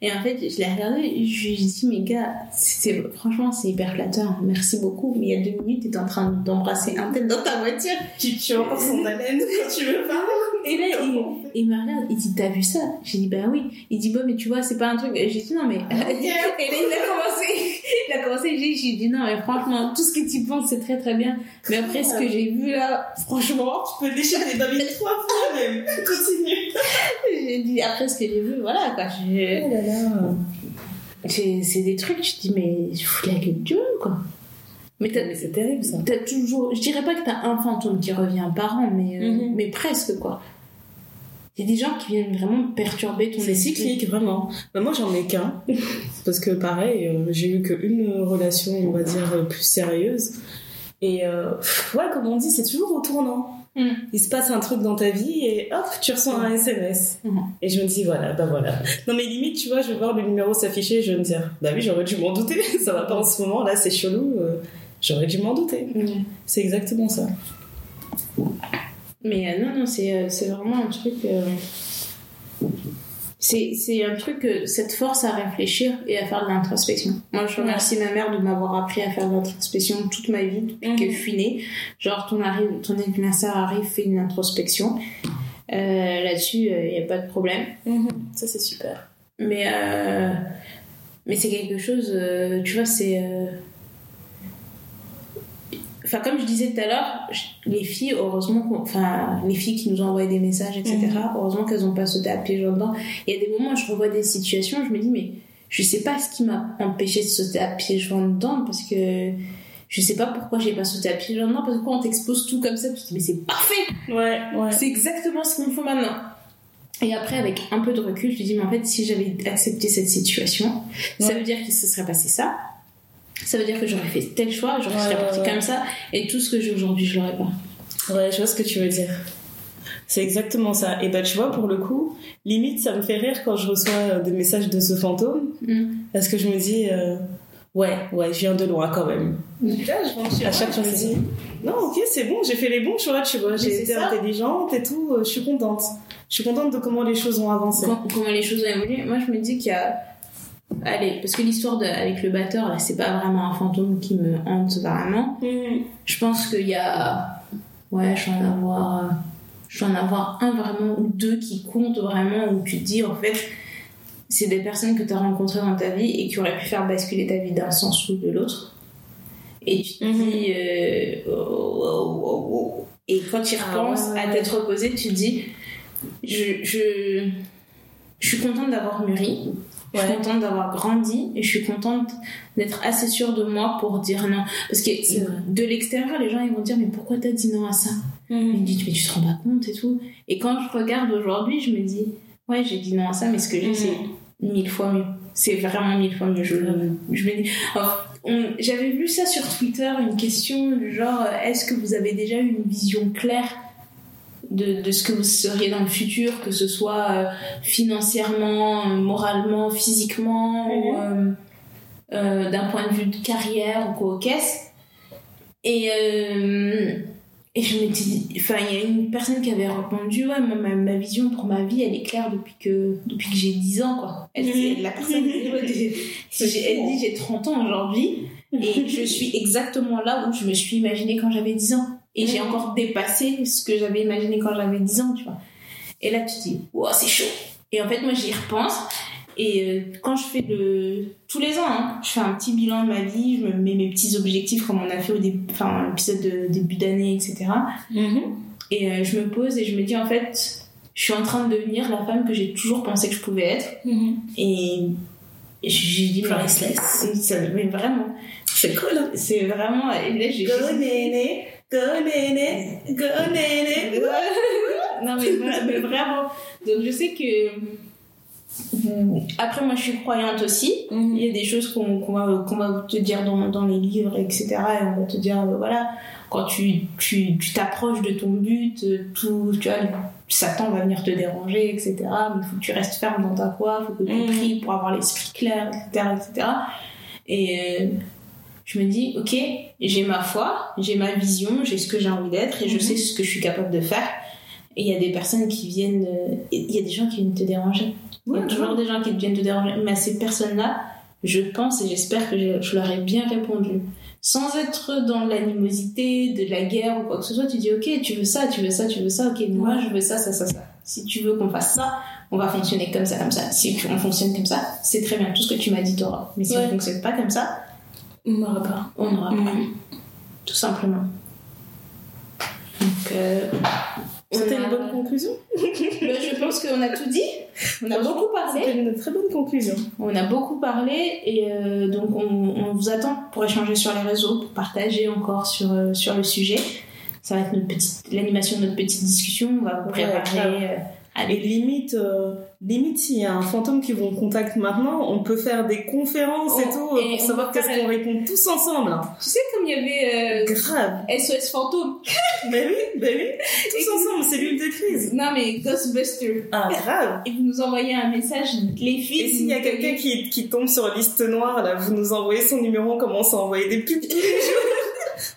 [SPEAKER 3] Et en fait, je l'ai regardé et je lui ai dit, mais gars, c'est, franchement, c'est hyper flatteur. Merci beaucoup. Mais il y a deux minutes, t'étais en train d'embrasser un tel dans ta voiture.
[SPEAKER 2] Tu, tu encore son haleine quand [laughs] tu veux parler.
[SPEAKER 3] Et là, il, il me regarde, il dit, t'as vu ça? J'ai dit, bah oui. Il dit, bon, mais tu vois, c'est pas un truc. J'ai dit, non, mais. [laughs] Et là, il a commencé, il a commencé, j'ai dit, non, mais franchement, tout ce que tu penses, c'est très très bien. Mais après, ce que j'ai vu là, franchement,
[SPEAKER 2] Tu peux lécher tes babines trois fois même. [laughs] Continue.
[SPEAKER 3] j'ai dit, après ce que j'ai vu, voilà, quoi.
[SPEAKER 2] Oh là là.
[SPEAKER 3] C'est des trucs, te dis, mais je fous la gueule du monde, quoi. Mais t'as
[SPEAKER 2] c'est terrible ça.
[SPEAKER 3] t'as toujours, je dirais pas que t'as un fantôme qui revient par an, mais, euh,
[SPEAKER 2] Mhm.
[SPEAKER 3] mais presque, quoi. Il y a des gens qui viennent vraiment perturber ton
[SPEAKER 2] C'est cyclique, vraiment. Bah, moi, j'en ai qu'un. [laughs] Parce que, pareil, euh, j'ai eu qu'une relation, on va dire, euh, plus sérieuse. Et, euh, ouais, comme on dit, c'est toujours au tournant.
[SPEAKER 3] Mm.
[SPEAKER 2] Il se passe un truc dans ta vie et hop, tu reçois un SMS.
[SPEAKER 3] Mhm.
[SPEAKER 2] Et je me dis, voilà, bah voilà. Non, mais limite, tu vois, je vais voir le numéro s'afficher, je vais me dire, bah oui, j'aurais dû m'en douter. [laughs] Ça va pas en ce moment, là, c'est chelou. euh, j'aurais dû m'en douter.
[SPEAKER 3] Mm.
[SPEAKER 2] C'est exactement ça.
[SPEAKER 3] Mais euh, non, non, c'est euh, c'est vraiment un truc. euh, c'est c'est un truc que cette force à réfléchir et à faire de l'introspection. Moi, je remercie ma mère de m'avoir appris à faire de l'introspection toute ma vie depuis que
[SPEAKER 2] Mhm.
[SPEAKER 3] je suis née. Genre, ton, arrive, ton anniversaire arrive, fais une introspection. Euh, Là-dessus, il n'y a pas de problème.
[SPEAKER 2] Ça, c'est super.
[SPEAKER 3] Mais, euh, mais c'est quelque chose, euh, tu vois, c'est. Enfin, comme je disais tout à l'heure, les filles, heureusement, enfin, les filles qui nous ont envoyé des messages, etc.,
[SPEAKER 2] Mhm.
[SPEAKER 3] heureusement qu'elles n'ont pas sauté à pieds joints dedans. Il y a des moments où je revois des situations, je me dis, mais je sais pas ce qui m'a empêché de sauter à pieds joints dedans, parce que je sais pas pourquoi j'ai pas sauté à pieds joints dedans, parce que quand on t'expose tout comme ça, tu te dis, mais c'est parfait!
[SPEAKER 2] Ouais, ouais.
[SPEAKER 3] C'est exactement ce qu'il me faut maintenant. Et après, avec un peu de recul, je me dis, mais en fait, si j'avais accepté cette situation, ça veut dire qu'il se serait passé ça. Ça veut dire que j'aurais fait tel choix, j'aurais
[SPEAKER 2] Ouais,
[SPEAKER 3] serais
[SPEAKER 2] ouais,
[SPEAKER 3] partie comme ça, et tout ce que j'ai aujourd'hui, je l'aurais pas.
[SPEAKER 2] Ouais, je vois ce que tu veux dire. C'est exactement ça. Et bah, tu vois, pour le coup, limite, ça me fait rire quand je reçois euh, des messages de ce fantôme.
[SPEAKER 3] Mm.
[SPEAKER 2] Parce que je me dis, euh, ouais, ouais, je viens de loin quand même. À chaque fois, je me dis, non, ok, c'est bon, j'ai fait les bons choix, tu vois. J'ai été intelligente et tout, euh, je suis contente. Je suis contente de comment les choses ont avancé.
[SPEAKER 3] Comment les choses ont évolué, moi je me dis qu'il y a. Allez, parce que l'histoire avec le batteur, là, c'est pas vraiment un fantôme qui me hante vraiment.
[SPEAKER 2] Mm.
[SPEAKER 3] Je pense qu'il y a. Ouais, je vais en avoir. euh, Je vais en avoir un vraiment ou deux qui comptent vraiment, où tu te dis en fait, c'est des personnes que tu as rencontrées dans ta vie et qui auraient pu faire basculer ta vie d'un sens ou de l'autre. Et tu te
[SPEAKER 2] Mhm.
[SPEAKER 3] dis. euh, oh, oh, oh. Et quand tu y
[SPEAKER 2] Ah
[SPEAKER 3] repenses
[SPEAKER 2] ouais,
[SPEAKER 3] à t'être reposé, tu te dis. Je, je, je suis contente d'avoir mûri. Je suis contente d'avoir grandi et je suis contente d'être assez sûre de moi pour dire non. Parce que de l'extérieur, les gens ils vont dire mais pourquoi t'as dit non à ça? Ils me disent mais tu te rends pas compte et tout. Et quand je regarde aujourd'hui, je me dis ouais j'ai dit non à ça mais ce que j'ai
[SPEAKER 2] Mhm.
[SPEAKER 3] c'est mille fois mieux. C'est vraiment mille fois mieux. Je, je me dis. On- J'avais vu ça sur Twitter, une question du genre euh, est-ce que vous avez déjà eu une vision claire de, de ce que vous seriez dans le futur, que ce soit euh, financièrement, euh, moralement, physiquement, ou euh, euh, d'un point de vue de carrière ou quoi caisse. Et, et je m'étais dit, enfin, il y a une personne qui avait répondu, ouais, ma, ma vision pour ma vie, elle est claire depuis que, depuis que j'ai 10 ans, quoi. Elle, c'est- la personne, [laughs] elle dit, j'ai 30 ans aujourd'hui, et je suis exactement là où je me suis imaginée quand j'avais 10 ans. Et j'ai encore dépassé ce que j'avais imaginé quand j'avais 10 ans, tu vois. Et là, tu te dis, wow, c'est chaud. Et en fait, moi, j'y repense. Et euh, quand je fais le. Tous les ans, hein, je fais un petit bilan de ma vie, je me mets mes petits objectifs comme on a fait au début, enfin, l'épisode de début d'année, etc. Et euh, je me pose et je me dis, en fait, je suis en train de devenir la femme que j'ai toujours pensé que je pouvais être.
[SPEAKER 2] Mhm.
[SPEAKER 3] Et, et j'ai dit,
[SPEAKER 2] Priceless.
[SPEAKER 3] ça, mais vraiment,
[SPEAKER 2] C'est cool. hein.
[SPEAKER 3] c'est vraiment. Et là, j'ai.
[SPEAKER 2] Go néné, go néné, go néné. [laughs]
[SPEAKER 3] non mais, mais vraiment. Donc je sais que après moi je suis croyante aussi. Il y a des choses qu'on va, qu'on va te dire dans, dans les livres etc et on va te dire euh, voilà quand tu tu tu t'approches de ton but euh, tout tu vois Satan va venir te déranger etc mais il faut que tu restes ferme dans ta foi il faut que tu
[SPEAKER 2] Mhm.
[SPEAKER 3] pries pour avoir l'esprit clair etc etc et euh, je me dis ok j'ai ma foi j'ai ma vision j'ai ce que j'ai envie d'être et je
[SPEAKER 2] Mhm.
[SPEAKER 3] sais ce que je suis capable de faire. Et il y a des personnes qui viennent euh, il y a des gens qui viennent te déranger. Il y a
[SPEAKER 2] Ouais,
[SPEAKER 3] toujours des gens qui viennent te déranger. Mais à ces personnes là je pense et j'espère que je, je leur ai bien répondu. Sans être dans l'animosité de la guerre ou quoi que ce soit tu dis ok tu veux ça tu veux ça tu veux ça ok moi
[SPEAKER 2] Ouais.
[SPEAKER 3] je veux ça ça ça ça. Si tu veux qu'on fasse ça on va fonctionner comme ça comme ça. Si on fonctionne comme ça c'est très bien. Tout ce que tu m'as dit t'auras. Mais si on fonctionne pas comme ça
[SPEAKER 2] On n'aura pas.
[SPEAKER 3] on n'aura pas
[SPEAKER 2] Mhm.
[SPEAKER 3] tout simplement donc euh,
[SPEAKER 2] C'était
[SPEAKER 3] a-
[SPEAKER 2] une bonne conclusion? [laughs]
[SPEAKER 3] Ben, je pense qu'on a tout dit on a beaucoup parlé
[SPEAKER 2] C'était une très bonne conclusion.
[SPEAKER 3] On a beaucoup parlé et euh, donc on, on vous attend pour échanger sur les réseaux, pour partager encore sur, euh, sur le sujet. Ça va être l'animation de notre petite discussion. On va vous préparer. À
[SPEAKER 2] Et limite, euh, limite s'il y a un fantôme qui vous contacte maintenant, on peut faire des conférences et
[SPEAKER 3] Oh,
[SPEAKER 2] tout
[SPEAKER 3] et
[SPEAKER 2] pour savoir qu'est-ce qu'on répond tous ensemble.
[SPEAKER 3] Tu sais, comme il y avait
[SPEAKER 2] Grave.
[SPEAKER 3] euh, SOS Fantôme. [laughs]
[SPEAKER 2] Ben oui, ben oui. Tous ensemble, c'est l'une de crise.
[SPEAKER 3] Non, mais Ghostbuster.
[SPEAKER 2] Ah, grave.
[SPEAKER 3] Et vous nous envoyez un message, les filles.
[SPEAKER 2] Et s'il y a quelqu'un qui, qui tombe sur liste noire, là, vous nous envoyez son numéro, on commence à envoyer des pubs tous les jours.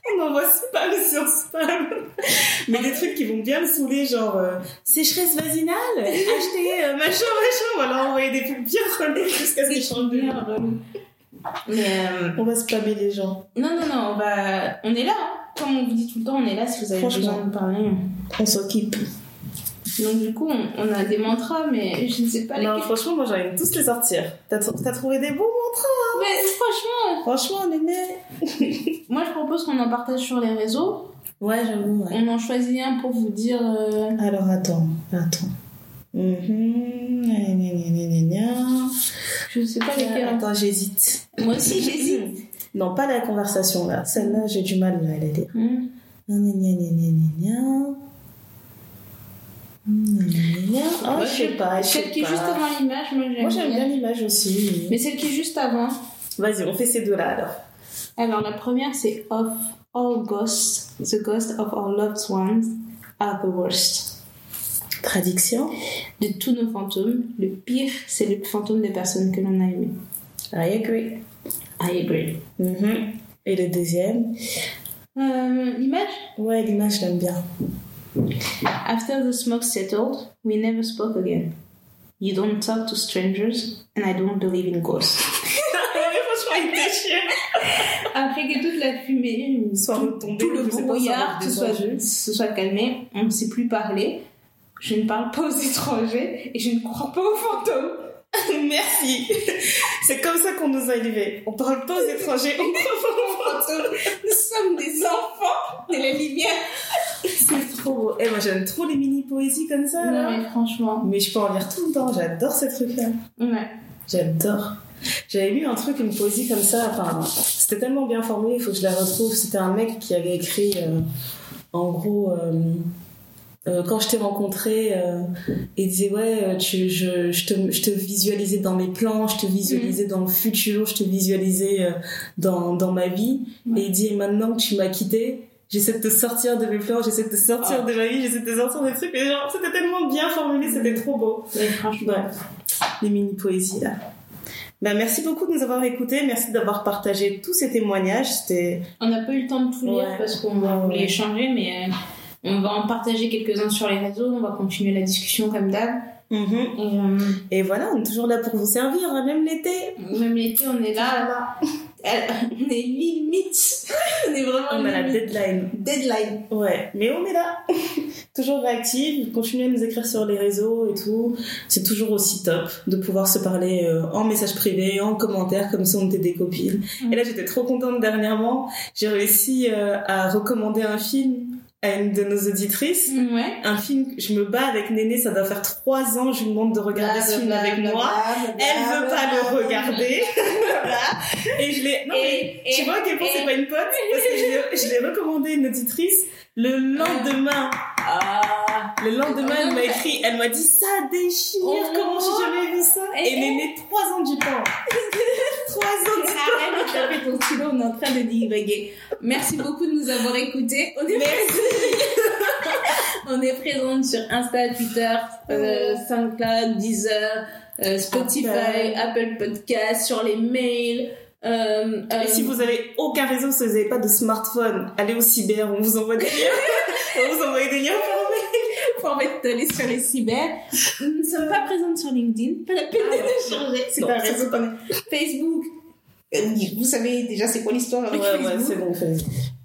[SPEAKER 2] On envoie m'envoie spam sur spam. Mais des trucs qui vont bien me saouler, genre euh, sécheresse vaginale, acheter euh, machin, machin. Voilà, envoyer des pubs bien relais jusqu'à ce qu'ils changent de
[SPEAKER 3] relou. Mais euh,
[SPEAKER 2] On va spammer les gens.
[SPEAKER 3] non, non, non, on va, on est là. hein. Comme on vous dit tout le temps, on est là si vous avez besoin de parler.
[SPEAKER 2] On s'occupe.
[SPEAKER 3] Donc du coup, on, on a des mantras, mais je ne sais pas
[SPEAKER 2] Non,
[SPEAKER 3] lesquels.
[SPEAKER 2] franchement, moi j'arrive tous les sortir. T'as trouvé des bons mantras
[SPEAKER 3] Mais franchement,
[SPEAKER 2] Franchement, néné. [laughs]
[SPEAKER 3] moi je propose qu'on en partage sur les réseaux.
[SPEAKER 2] Ouais, j'avoue, ouais.
[SPEAKER 3] On en choisit un pour vous dire. euh,
[SPEAKER 2] Alors attends, attends. Mhm, gna, gna, gna, gna, gna, gna.
[SPEAKER 3] Je sais pas lesquels. hein.
[SPEAKER 2] Attends, j'hésite.
[SPEAKER 3] Moi aussi j'hésite. [laughs]
[SPEAKER 2] Non, pas la conversation là. Celle-là, j'ai du mal là, à la lire.
[SPEAKER 3] Hmm.
[SPEAKER 2] Gna, gna, gna, gna, gna, gna. Gna, gna, gna.
[SPEAKER 3] Ouais,
[SPEAKER 2] je sais pas, sais
[SPEAKER 3] Celle qui est juste avant l'image, moi j'aime
[SPEAKER 2] Moi, j'aime bien l'image aussi.
[SPEAKER 3] Mais celle qui est juste avant.
[SPEAKER 2] Vas-y, on fait ces deux-là alors.
[SPEAKER 3] Alors la première c'est of all ghosts, the ghosts of our loved ones are the worst.
[SPEAKER 2] Traduction.
[SPEAKER 3] De tous nos fantômes, le pire c'est le fantôme des personnes que l'on a aimées.
[SPEAKER 2] I agree.
[SPEAKER 3] I agree.
[SPEAKER 2] Mhm. Et le deuxième
[SPEAKER 3] Euh, l'image?
[SPEAKER 2] Ouais, l'image, je l'aime bien.
[SPEAKER 3] After the smoke settled, we never spoke again. You don't talk to strangers, and I don't believe in ghosts. [laughs] Après que toute la fumée,
[SPEAKER 2] Soit
[SPEAKER 3] tout,
[SPEAKER 2] retombée,
[SPEAKER 3] tout le brouillard se soit, se soit calmé, on ne sait plus parler. Je ne parle pas aux étrangers et je ne crois pas aux fantômes. [laughs]
[SPEAKER 2] Merci. C'est comme ça qu'on nous a élevés. On parle pas aux étrangers, on parle pas aux fantômes.
[SPEAKER 3] Nous sommes des enfants de la lumière.
[SPEAKER 2] C'est [laughs] trop beau. Eh, moi, j'aime trop les mini-poésies comme ça,
[SPEAKER 3] Non
[SPEAKER 2] là.
[SPEAKER 3] mais franchement,
[SPEAKER 2] Mais je peux en lire tout le temps. J'adore ces trucs-là.
[SPEAKER 3] ouais.
[SPEAKER 2] J'adore. J'avais lu un truc, une poésie comme ça. Enfin, c'était tellement bien formulé, il faut que je la retrouve. C'était un mec qui avait écrit, euh, en gros, euh, euh, quand je t'ai rencontré, il disait ouais, tu, je, je, te, je te visualisais dans mes plans, je te visualisais dans le futur, je te visualisais dans, dans ma vie.
[SPEAKER 3] Ouais.
[SPEAKER 2] Et il dit et maintenant que tu m'as quitté. J'essaie de te sortir de mes plans, j'essaie de te sortir
[SPEAKER 3] Ah.
[SPEAKER 2] de ma vie, j'essaie de te sortir des trucs. Et genre, c'était tellement bien formulé, c'était trop beau.
[SPEAKER 3] Franchement,
[SPEAKER 2] Ouais. Les mini poésies là. Bah, merci beaucoup de nous avoir écoutés, merci d'avoir partagé tous ces témoignages. C'était
[SPEAKER 3] on n'a pas eu le temps de tout lire
[SPEAKER 2] Ouais.
[SPEAKER 3] parce qu'on voulait échanger, mais euh, on va en partager quelques-uns sur les réseaux. On va continuer la discussion comme d'hab.
[SPEAKER 2] Mhm.
[SPEAKER 3] Et euh,
[SPEAKER 2] et voilà, on est toujours là pour vous servir, hein, même l'été.
[SPEAKER 3] même l'été, on est là. Elle- on est limite. [laughs] on est vraiment
[SPEAKER 2] On a la deadline.
[SPEAKER 3] deadline.
[SPEAKER 2] Ouais, mais on est là. [laughs] toujours réactive, continuez à nous écrire sur les réseaux et tout. C'est toujours aussi top de pouvoir se parler euh, en message privé, en commentaire, comme si on était des copines. Et là, j'étais trop contente dernièrement. J'ai réussi euh, à recommander un film à une de nos auditrices.
[SPEAKER 3] Ouais.
[SPEAKER 2] Un film, je me bats avec Néné, ça doit faire trois ans, je lui demande de regarder ce film avec moi. Elle veut pas le regarder. [laughs] Et je l'ai. Non, mais
[SPEAKER 3] Et,
[SPEAKER 2] tu
[SPEAKER 3] et-
[SPEAKER 2] vois à quel point c'est pas une pote Parce que je l'ai- je l'ai recommandé à une auditrice le lendemain.
[SPEAKER 3] Ah.
[SPEAKER 2] Le lendemain, elle m'a écrit, elle m'a dit ça déchire,
[SPEAKER 3] Oh.
[SPEAKER 2] comment j'ai jamais vu ça?
[SPEAKER 3] Et-
[SPEAKER 2] Et Néné, trois ans du temps. [laughs] trois ans du
[SPEAKER 3] Arrête de taper ton stylo, on est en train de divaguer. Merci beaucoup de nous avoir écoutés. On est, [laughs] on est présente sur Insta, Twitter, euh, SoundCloud, Deezer, euh, Spotify, Apple. Podcast, sur les mails. Euh, euh,
[SPEAKER 2] Et si vous avez aucun réseau, si vous n'avez pas de smartphone, allez au cyber, on vous envoie des liens. [laughs] on vous envoie des liens pour
[SPEAKER 3] pour mettre d'aller sur les cyber. Nous ne sommes pas présentes sur LinkedIn. Pas la peine
[SPEAKER 2] Ah
[SPEAKER 3] de changer. C'est réseau
[SPEAKER 2] pas-
[SPEAKER 3] qu'on Facebook. euh, Vous savez déjà c'est quoi l'histoire avec
[SPEAKER 2] Ouais, ouais,
[SPEAKER 3] Facebook.
[SPEAKER 2] c'est bon.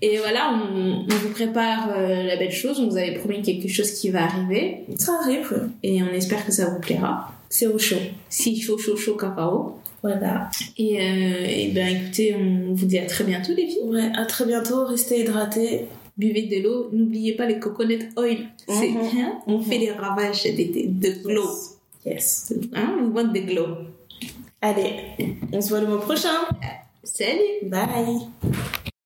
[SPEAKER 3] Et voilà, on, on vous prépare euh, la belle chose. On vous avait promis quelque chose qui va arriver.
[SPEAKER 2] Ça arrive, ouais.
[SPEAKER 3] Et on espère que ça vous plaira.
[SPEAKER 2] c'est au chaud.
[SPEAKER 3] Si chaud, chaud, chaud, cacao.
[SPEAKER 2] Voilà.
[SPEAKER 3] Et, euh, et ben écoutez, on vous dit à très bientôt les filles.
[SPEAKER 2] Ouais, à très bientôt, restez hydratés.
[SPEAKER 3] Buvez de l'eau. N'oubliez pas les coconut oil. C'est hein, On
[SPEAKER 2] Mhm.
[SPEAKER 3] fait des ravages cet été. De glow.
[SPEAKER 2] Yes.
[SPEAKER 3] Hein, we want the glow.
[SPEAKER 2] Allez, on se voit le mois prochain.
[SPEAKER 3] Salut
[SPEAKER 2] Bye.